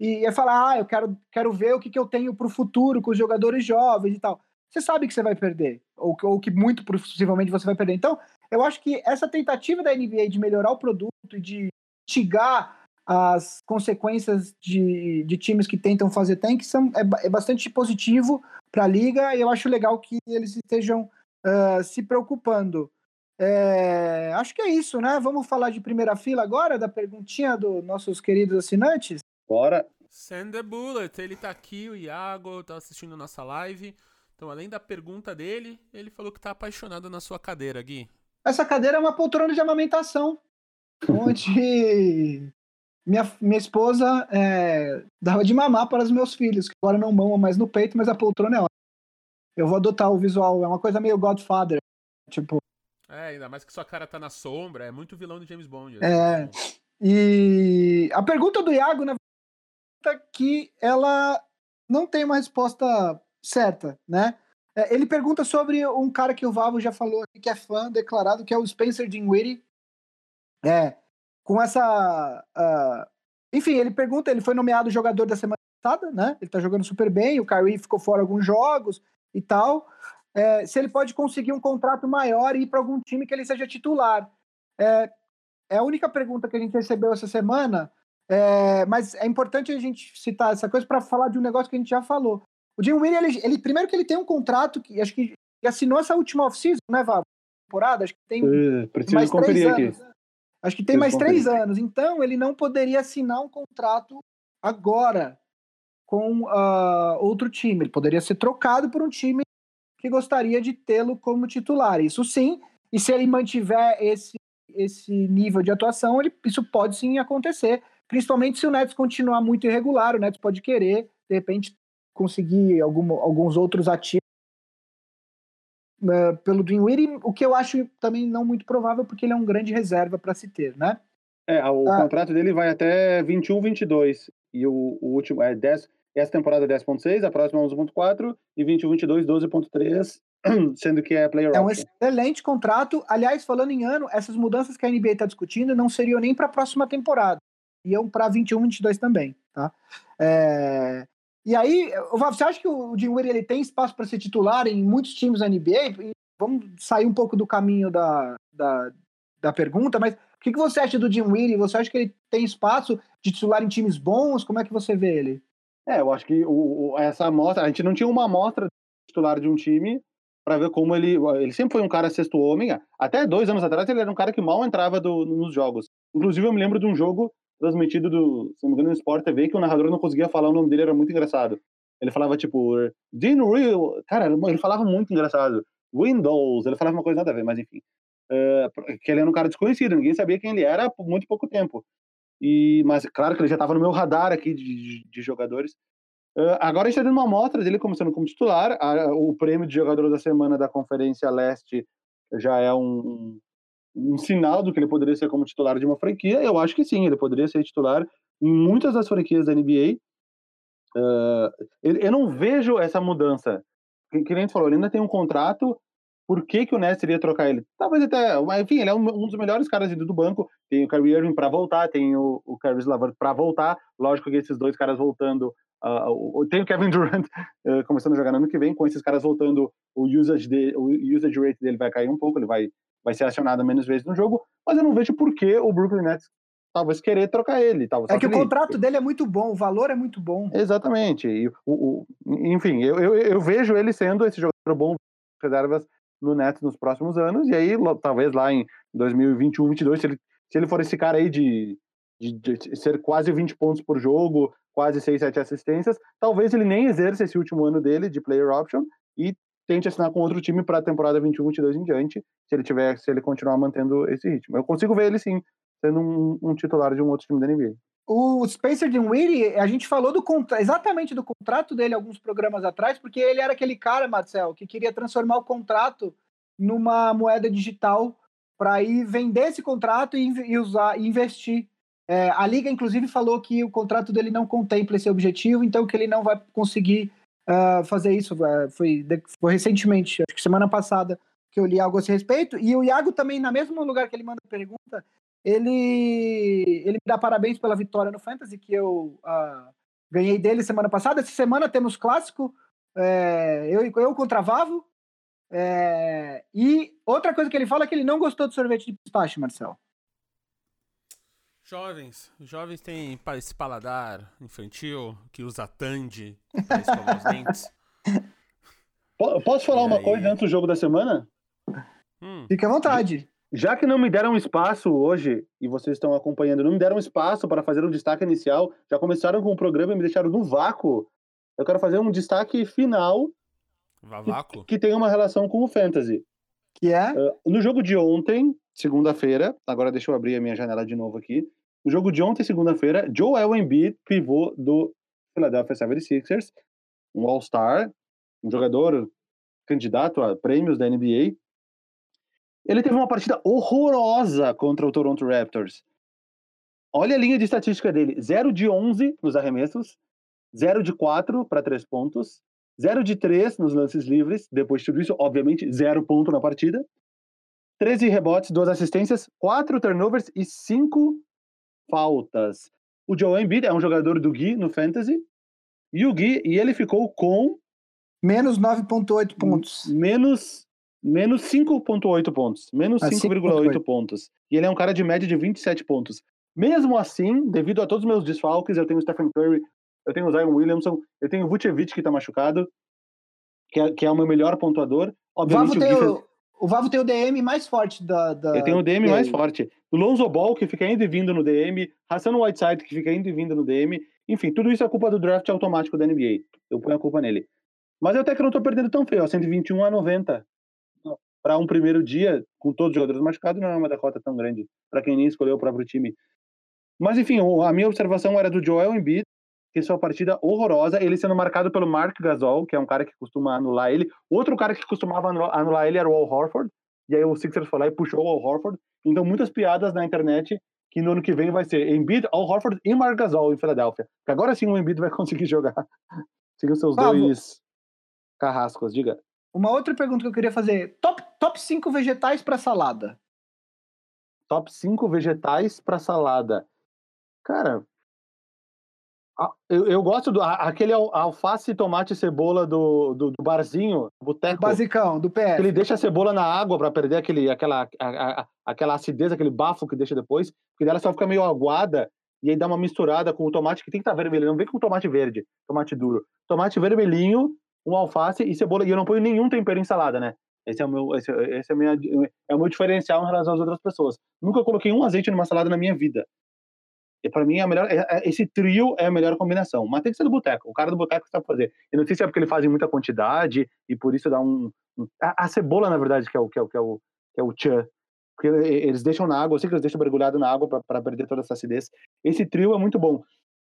e é falar, ah, eu quero, quero ver o que, que eu tenho para o futuro com os jogadores jovens e tal. Você sabe que você vai perder, ou, ou que muito possivelmente você vai perder. Então, eu acho que essa tentativa da NBA de melhorar o produto e de mitigar as consequências de, de times que tentam fazer tank são, é, é bastante positivo para a liga e eu acho legal que eles estejam uh, se preocupando. É, acho que é isso, né? Vamos falar de primeira fila agora, da perguntinha dos nossos queridos assinantes? Bora! Send the bullet, ele tá aqui, o Iago tá assistindo nossa live. Então, além da pergunta dele, ele falou que tá apaixonado na sua cadeira, Gui. Essa cadeira é uma poltrona de amamentação, onde minha, minha esposa é, dava de mamar para os meus filhos, que agora não mamam mais no peito, mas a poltrona é ótima. Eu vou adotar o visual, é uma coisa meio Godfather, tipo... É, ainda mais que sua cara tá na sombra, é muito vilão de James Bond. Assim. É, e a pergunta do Iago, na verdade, que ela não tem uma resposta certa, né? É, ele pergunta sobre um cara que o Vavo já falou que é fã declarado, que é o Spencer Dinwiddie. É, com essa. Uh, enfim, ele pergunta, ele foi nomeado jogador da semana passada, né? Ele tá jogando super bem, o Kyrie ficou fora alguns jogos e tal. É, se ele pode conseguir um contrato maior e ir para algum time que ele seja titular. É, é a única pergunta que a gente recebeu essa semana, é, mas é importante a gente citar essa coisa para falar de um negócio que a gente já falou. O Jim Williams, ele, ele, primeiro que ele tem um contrato que acho que assinou essa última off-season, né, Vavo? Temporada, acho que tem uh, mais três anos. Aqui. Acho que tem mais três anos. Então, ele não poderia assinar um contrato agora com uh, outro time. Ele poderia ser trocado por um time que gostaria de tê-lo como titular. Isso sim, e se ele mantiver esse, esse nível de atuação, ele, isso pode sim acontecer. Principalmente se o Nets continuar muito irregular, o Nets pode querer, de repente, conseguir algum, alguns outros ativos uh, pelo Dinwiddie, o que eu acho também não muito provável, porque ele é um grande reserva para se ter, né? É, o ah, contrato dele vai até 21, 22, e o, o último é 10, essa temporada é 10.6, a próxima é 11.4, e 21, 22, 12.3, sendo que é player É um excelente contrato, aliás, falando em ano, essas mudanças que a NBA está discutindo não seriam nem para a próxima temporada, iam para 21, 22 também, tá? É... E aí, você acha que o Dinwiddie ele tem espaço para ser titular em muitos times da NBA? Vamos sair um pouco do caminho da, da da pergunta, mas o que, você acha do Dinwiddie? Você acha que ele tem espaço de titular em times bons? Como é que você vê ele? É, eu acho que o, essa amostra, a gente não tinha uma amostra titular de um time para ver como ele. Ele sempre foi um cara sexto homem. Até dois anos atrás ele era um cara que mal entrava do, nos jogos. Inclusive, eu me lembro de um jogo transmitido do, se não me engano, no Sport TV, que o narrador não conseguia falar o nome dele, era muito engraçado. Ele falava, tipo, Dean Real. Cara, ele falava muito engraçado. Windows, ele falava uma coisa nada a ver, mas enfim. Uh, que ele era um cara desconhecido, ninguém sabia quem ele era por muito pouco tempo. E, mas claro que ele já estava no meu radar aqui de, de, de jogadores. Uh, agora a gente está dando uma amostra dele começando como titular. A, o prêmio de jogador da semana da Conferência Leste já é um, um, sinal do que ele poderia ser como titular de uma franquia. Eu acho que sim, ele poderia ser titular em muitas das franquias da NBA. Uh, eu não vejo essa mudança. Que, que nem falou, ele ainda tem um contrato. Por que, que o Nets iria trocar ele? Talvez até. Enfim, ele é um, um dos melhores caras do banco. Tem o Kyrie Irving para voltar, tem o, o Caris LeVert para voltar. Lógico que esses dois caras voltando Uh, tem o Kevin Durant uh, (laughs) começando a jogar no ano que vem, com esses caras voltando, o usage, de, o usage rate dele vai cair um pouco, ele vai, vai ser acionado menos vezes no jogo, mas eu não vejo por que o Brooklyn Nets talvez querer trocar ele. Talvez é que o contrato dele é muito bom, o valor é muito bom. Exatamente. E, o, o, enfim, eu, eu, eu, vejo ele sendo esse jogador bom reservas no Nets nos próximos anos, e aí talvez lá em 2021, 2022, se ele, se ele for esse cara aí de, de, de ser quase 20 pontos por jogo, quase 6, 7 assistências. Talvez ele nem exerça esse último ano dele de player option e tente assinar com outro time para a temporada 21, 22 em diante, se ele tiver, se ele continuar mantendo esse ritmo. Eu consigo ver ele sim sendo um, um titular de um outro time da NBA. O Spencer Dinwiddie, a gente falou do exatamente do contrato dele alguns programas atrás, porque ele era aquele cara, Marcel, que queria transformar o contrato numa moeda digital para ir vender esse contrato e, e usar e investir é, a Liga, inclusive, falou que o contrato dele não contempla esse objetivo, então que ele não vai conseguir uh, fazer isso. Uh, foi, foi recentemente, acho que semana passada, que eu li algo a esse respeito. E o Iago também, na mesmo lugar que ele manda pergunta, ele, ele me dá parabéns pela vitória no Fantasy, que eu uh, ganhei dele semana passada. Essa semana temos clássico, é, eu, eu contra Vavo. É, e outra coisa que ele fala é que ele não gostou do sorvete de pistache, Marcel. Jovens. Jovens têm esse paladar infantil que usa Tandy para escovar os dentes. (laughs) Posso falar e uma aí... coisa antes do jogo da semana? Hum. Fique à vontade. Já que não me deram espaço hoje, e vocês estão acompanhando, não me deram espaço para fazer um destaque inicial, já começaram com o programa e me deixaram no vácuo. Eu quero fazer um destaque final que, que, tem uma relação com o Fantasy. Que é? Uh, no jogo de ontem, segunda-feira, agora deixa eu abrir a minha janela de novo aqui. No jogo de ontem, segunda-feira, Joel Embiid, pivô do Philadelphia 76ers, um All-Star, um jogador candidato a prêmios da NBA. Ele teve uma partida horrorosa contra o Toronto Raptors. Olha a linha de estatística dele: 0 de 11 nos arremessos, 0 de 4 para 3 pontos, 0 de 3 nos lances livres, depois de tudo isso, obviamente, 0 ponto na partida, 13 rebotes, 2 assistências, 4 turnovers e 5 faltas. O Joel Embiid é um jogador do Gui no Fantasy. E o Gui, e ele ficou com. Menos 9,8 pontos. Menos, menos 5,8 pontos. Menos 5,8 ah, pontos. E ele é um cara de média de 27 pontos. Mesmo assim, devido a todos os meus desfalques, eu tenho o Stephen Curry, eu tenho o Zion Williamson, eu tenho o Vucevic, que tá machucado, que é, que é o meu melhor pontuador. Obviamente, o, Gui fez... o Vavo tem o DM mais forte da. da... Eu tenho o DM mais forte o Lonzo Ball, que fica indo e vindo no DM, Hassan Whiteside, que fica indo e vindo no DM. Enfim, tudo isso é culpa do draft automático da NBA. Eu ponho a culpa nele. Mas eu até que não tô perdendo tão feio, ó, 121 a 90. Para um primeiro dia, com todos os jogadores machucados, não é uma derrota tão grande. Para quem nem escolheu o próprio time. Mas enfim, a minha observação era do Joel Embiid, que sua partida horrorosa, ele sendo marcado pelo Mark Gasol, que é um cara que costuma anular ele. Outro cara que costumava anular ele era o Al Horford, e aí o Sixers foi lá e puxou o Al Horford. Então, muitas piadas na internet que no ano que vem vai ser Embiid, Al Horford e Marc Gasol em Filadélfia. Que agora sim o Embiid vai (laughs) conseguir jogar. Sigam seus dois carrascos, diga. Uma outra pergunta que eu queria fazer. Top, top 5 vegetais para salada. Top 5 vegetais para salada. Cara, eu, eu, gosto do aquele alface, tomate e cebola do, do, do barzinho, boteco. Basicão, do pé. Ele deixa a cebola na água para perder aquele, aquela, a, a, aquela acidez, aquele bafo que deixa depois, porque dela só fica meio aguada e aí dá uma misturada com o tomate que tem que estar tá vermelho, não vem com tomate verde, tomate duro. Tomate vermelhinho, um alface e cebola, e eu não ponho nenhum tempero em salada, né? Esse é o meu, esse, esse é, minha, é o meu diferencial em relação às outras pessoas. Nunca coloquei um azeite numa salada na minha vida. E para mim, é a melhor, é, é, esse trio é a melhor combinação. Mas tem que ser do boteco. O cara do boteco sabe fazer. Eu não sei se é porque ele faz em muita quantidade e por isso dá um. um a, a, cebola, na verdade, que é o que é o que é o, que é o tchan. Porque eles deixam na água, eu sei que eles deixam mergulhado na água para perder toda essa acidez. Esse trio é muito bom.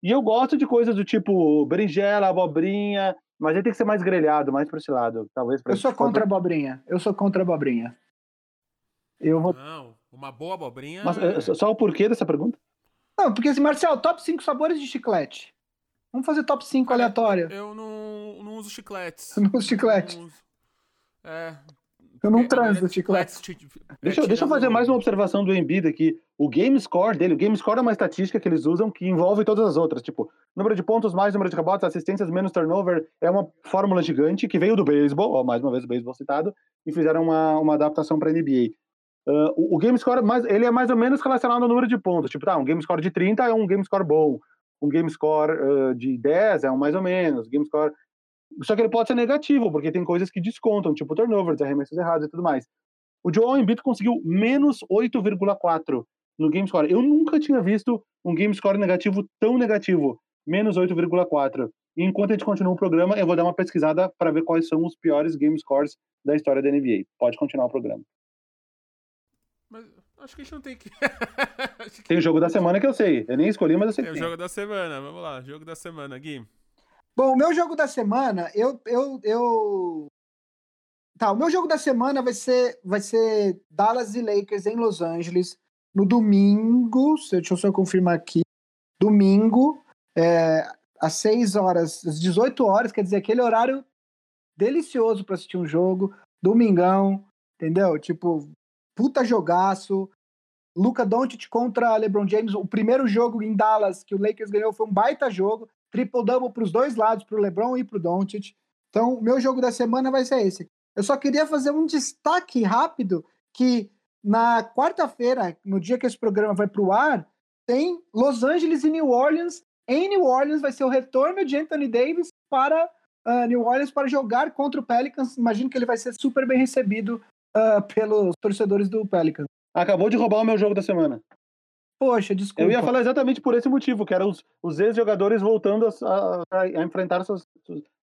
E eu gosto de coisas do tipo berinjela, abobrinha, mas aí tem que ser mais grelhado, mais para esse lado, talvez. eu sou contra a abobrinha. Eu sou contra a abobrinha. Eu vou... Não, uma boa abobrinha. Mas é... só o porquê dessa pergunta? Não, porque assim, Marcel, top 5 sabores de chiclete. Vamos fazer top 5 aleatório. Eu não, não uso chicletes. não uso chiclete. Não uso. É, eu não transo chiclete. Deixa, é, deixa eu fazer mais uma observação do Embiid aqui. O game score dele, o game score é uma estatística que eles usam que envolve todas as outras. Tipo, número de pontos mais número de rebotes, assistências menos turnover. É uma fórmula gigante que veio do beisebol, ó, mais uma vez o beisebol citado, e fizeram uma, uma adaptação para NBA. Uh, o, o, game score, mais, ele é mais ou menos relacionado ao número de pontos. Tipo, tá, um game score de 30 é um game score bom. Um game score uh, de 10 é um mais ou menos. Game score só que ele pode ser negativo, porque tem coisas que descontam, tipo turnovers, arremessos errados e tudo mais. O Joel Embiid conseguiu menos 8,4 no game score. Eu nunca tinha visto um game score negativo tão negativo, menos 8,4. E enquanto a gente continua o programa, eu vou dar uma pesquisada para ver quais são os piores game scores da história da NBA. Pode continuar o programa. Acho que a gente não tem que. (laughs) que... Tem o jogo da semana que eu sei. Eu nem escolhi, mas eu sei. Tem o jogo da semana. Vamos lá, jogo da semana, Gui. Bom, o meu jogo da semana, eu, eu, eu. Tá, o meu jogo da semana vai ser, vai ser Dallas e Lakers em Los Angeles no domingo. Deixa eu só confirmar aqui. Domingo, é, às 6 horas, às 18 horas, quer dizer, aquele horário delicioso para assistir um jogo. Domingão, entendeu? Tipo, puta jogaço. Luca Doncic contra LeBron James. O primeiro jogo em Dallas que o Lakers ganhou foi um baita jogo triple-double para os dois lados, para o LeBron e para o Doncic. Então, meu jogo da semana vai ser esse. Eu só queria fazer um destaque rápido que na quarta-feira, no dia que esse programa vai para o ar, tem Los Angeles e New Orleans. Em New Orleans vai ser o retorno de Anthony Davis para uh, New Orleans para jogar contra o Pelicans. Imagino que ele vai ser super bem recebido uh, pelos torcedores do Pelicans. Acabou de roubar o meu jogo da semana. Poxa, desculpa. Eu ia falar exatamente por esse motivo, que eram os, os ex-jogadores voltando a, a, a enfrentar suas,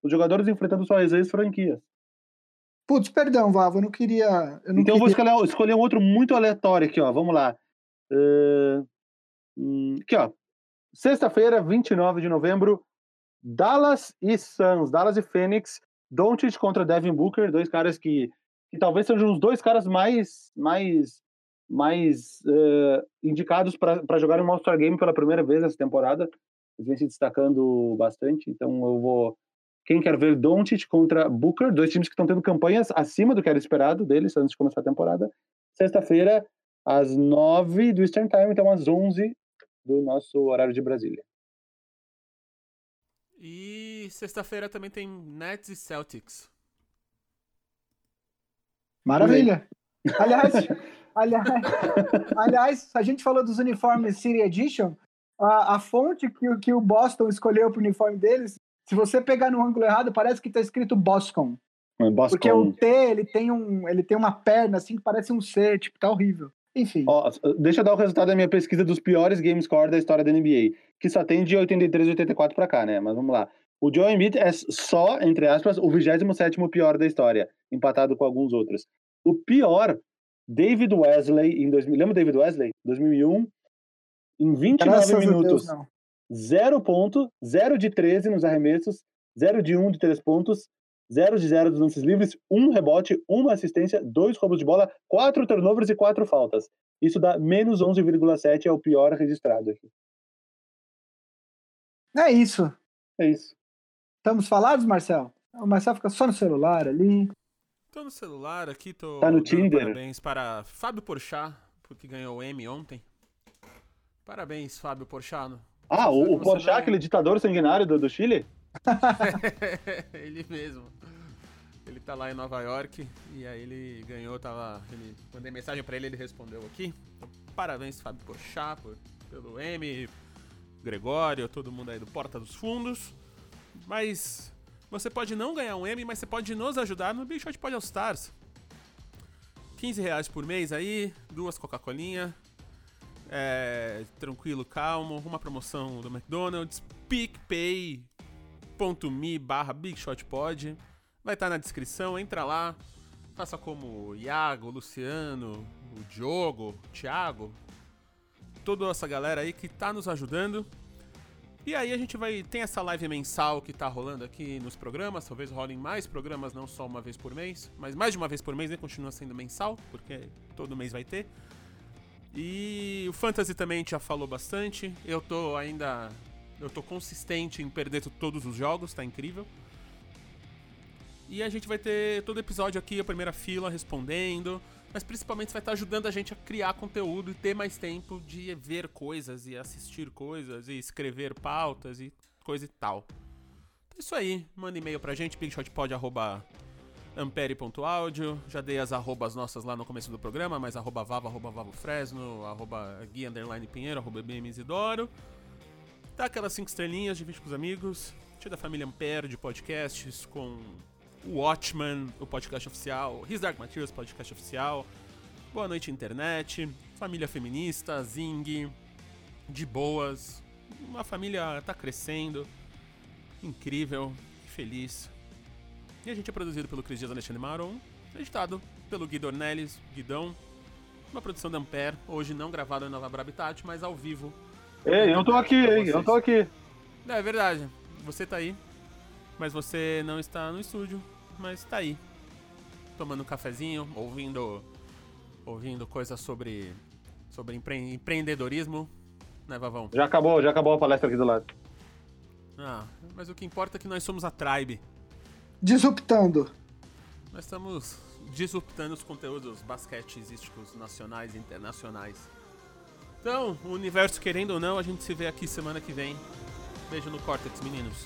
os jogadores enfrentando suas ex-franquias. Putz, perdão, Vavo, eu não queria. Eu não então queria... eu vou escolher, escolher, um outro muito aleatório aqui, ó. Vamos lá. Uh, aqui, ó. Sexta-feira, 29 de novembro, Dallas e Suns, Dallas e Phoenix, Doncic contra Devin Booker, dois caras que, que talvez sejam os dois caras mais, mais mais uh, indicados para jogar um All-Star Game pela primeira vez essa temporada. Eles vêm se destacando bastante, então eu vou. Quem quer ver Doncic contra Booker, dois times que estão tendo campanhas acima do que era esperado deles antes de começar a temporada. Sexta-feira, às nove do Eastern Time, então às onze do nosso horário de Brasília. E sexta-feira também tem Nets e Celtics. Maravilha! Aliás, (laughs) Aliás, aliás, a gente falou dos uniformes City Edition. A, a fonte que, que o Boston escolheu para o uniforme deles, se você pegar no ângulo errado, parece que está escrito Boston. É Boston. Porque o T, ele tem, um, ele tem uma perna assim que parece um C, tipo, tá horrível. Enfim. Ó, deixa eu dar o resultado da minha pesquisa dos piores game score da história da NBA, que só tem de 83 e 84 para cá, né? Mas vamos lá. O Joe Embiid é só, entre aspas, o 27 pior da história, empatado com alguns outros. O pior David Wesley, em 2000, lembra David Wesley? 2001, em 29 Graças minutos, 0 ponto, 0 de 13 nos arremessos, 0 de 1 de 3 pontos, 0 de 0 dos lances livres, 1 rebote, 1 assistência, 2 roubos de bola, 4 turnovers e 4 faltas. Isso dá menos 11,7, é o pior registrado aqui. É isso. É isso. Estamos falados, Marcel? O Marcel fica só no celular ali. Tô no celular aqui, tô. Tá no Tinder? Parabéns para Fábio Porchat, porque ganhou o M ontem. Parabéns, Fábio Porchat. Ah, o, o Porchat, aquele ditador sanguinário do, do Chile? (laughs) Ele mesmo. Ele tá lá em Nova York e aí ele ganhou, tava. Ele, mandei mensagem pra ele, ele respondeu aqui. Então, parabéns, Fábio Pochá, por, pelo M, Gregório, todo mundo aí do Porta dos Fundos. Mas você pode não ganhar um M, mas você pode nos ajudar no Big Shot Pod All Stars. 15 reais por mês aí, duas Coca-Colinha. É, tranquilo, calmo, uma promoção do McDonald's, PicPay.me barra BigShotPod. Vai estar tá na descrição, entra lá. Faça como o Iago, o Luciano, o Diogo, o Thiago. Toda essa galera aí que tá nos ajudando. E aí a gente vai. Tem essa live mensal que tá rolando aqui nos programas. Talvez rolem mais programas, não só uma vez por mês. Mas mais de uma vez por mês, né? Continua sendo mensal, porque todo mês vai ter. E o Fantasy também a gente já falou bastante. Eu tô ainda. Eu tô consistente em perder todos os jogos, tá incrível. E a gente vai ter todo episódio aqui, a primeira fila, respondendo. Mas principalmente vai estar ajudando a gente a criar conteúdo e ter mais tempo de ver coisas e assistir coisas e escrever pautas e coisa e tal. Então é isso aí. Manda e-mail pra gente, bigshotpod.ampere.audio. Já dei as arrobas nossas lá no começo do programa, mas arroba vava, arroba vavo fresno, arroba gui underline pinheiro, arroba bmizidoro. Dá aquelas 5 estrelinhas, divide com os amigos. Tia da família Ampere de podcasts com o Watchman, o podcast oficial, His Dark Materials, podcast oficial, Boa Noite Internet, Família Feminista, Zing, De Boas, uma família tá crescendo, incrível, feliz. E a gente é produzido pelo Cris Dias Alexandre Maron, editado pelo Guido Ornelis, Guidão, uma produção da Ampere, hoje não gravada em Nova Brabitat, mas ao vivo. Ei, eu tô aqui, hein, eu tô aqui. É verdade, você tá aí. Mas você não está no estúdio, mas está aí. Tomando um cafezinho, ouvindo ouvindo coisas sobre sobre empre empreendedorismo, né, Vavão? Já acabou, já acabou a palestra aqui do lado. Ah, mas o que importa é que nós somos a Tribe. Disruptando. Nós estamos disruptando os conteúdos basqueteísticos nacionais e internacionais. Então, o universo querendo ou não, a gente se vê aqui semana que vem. Beijo no Cortex, meninos.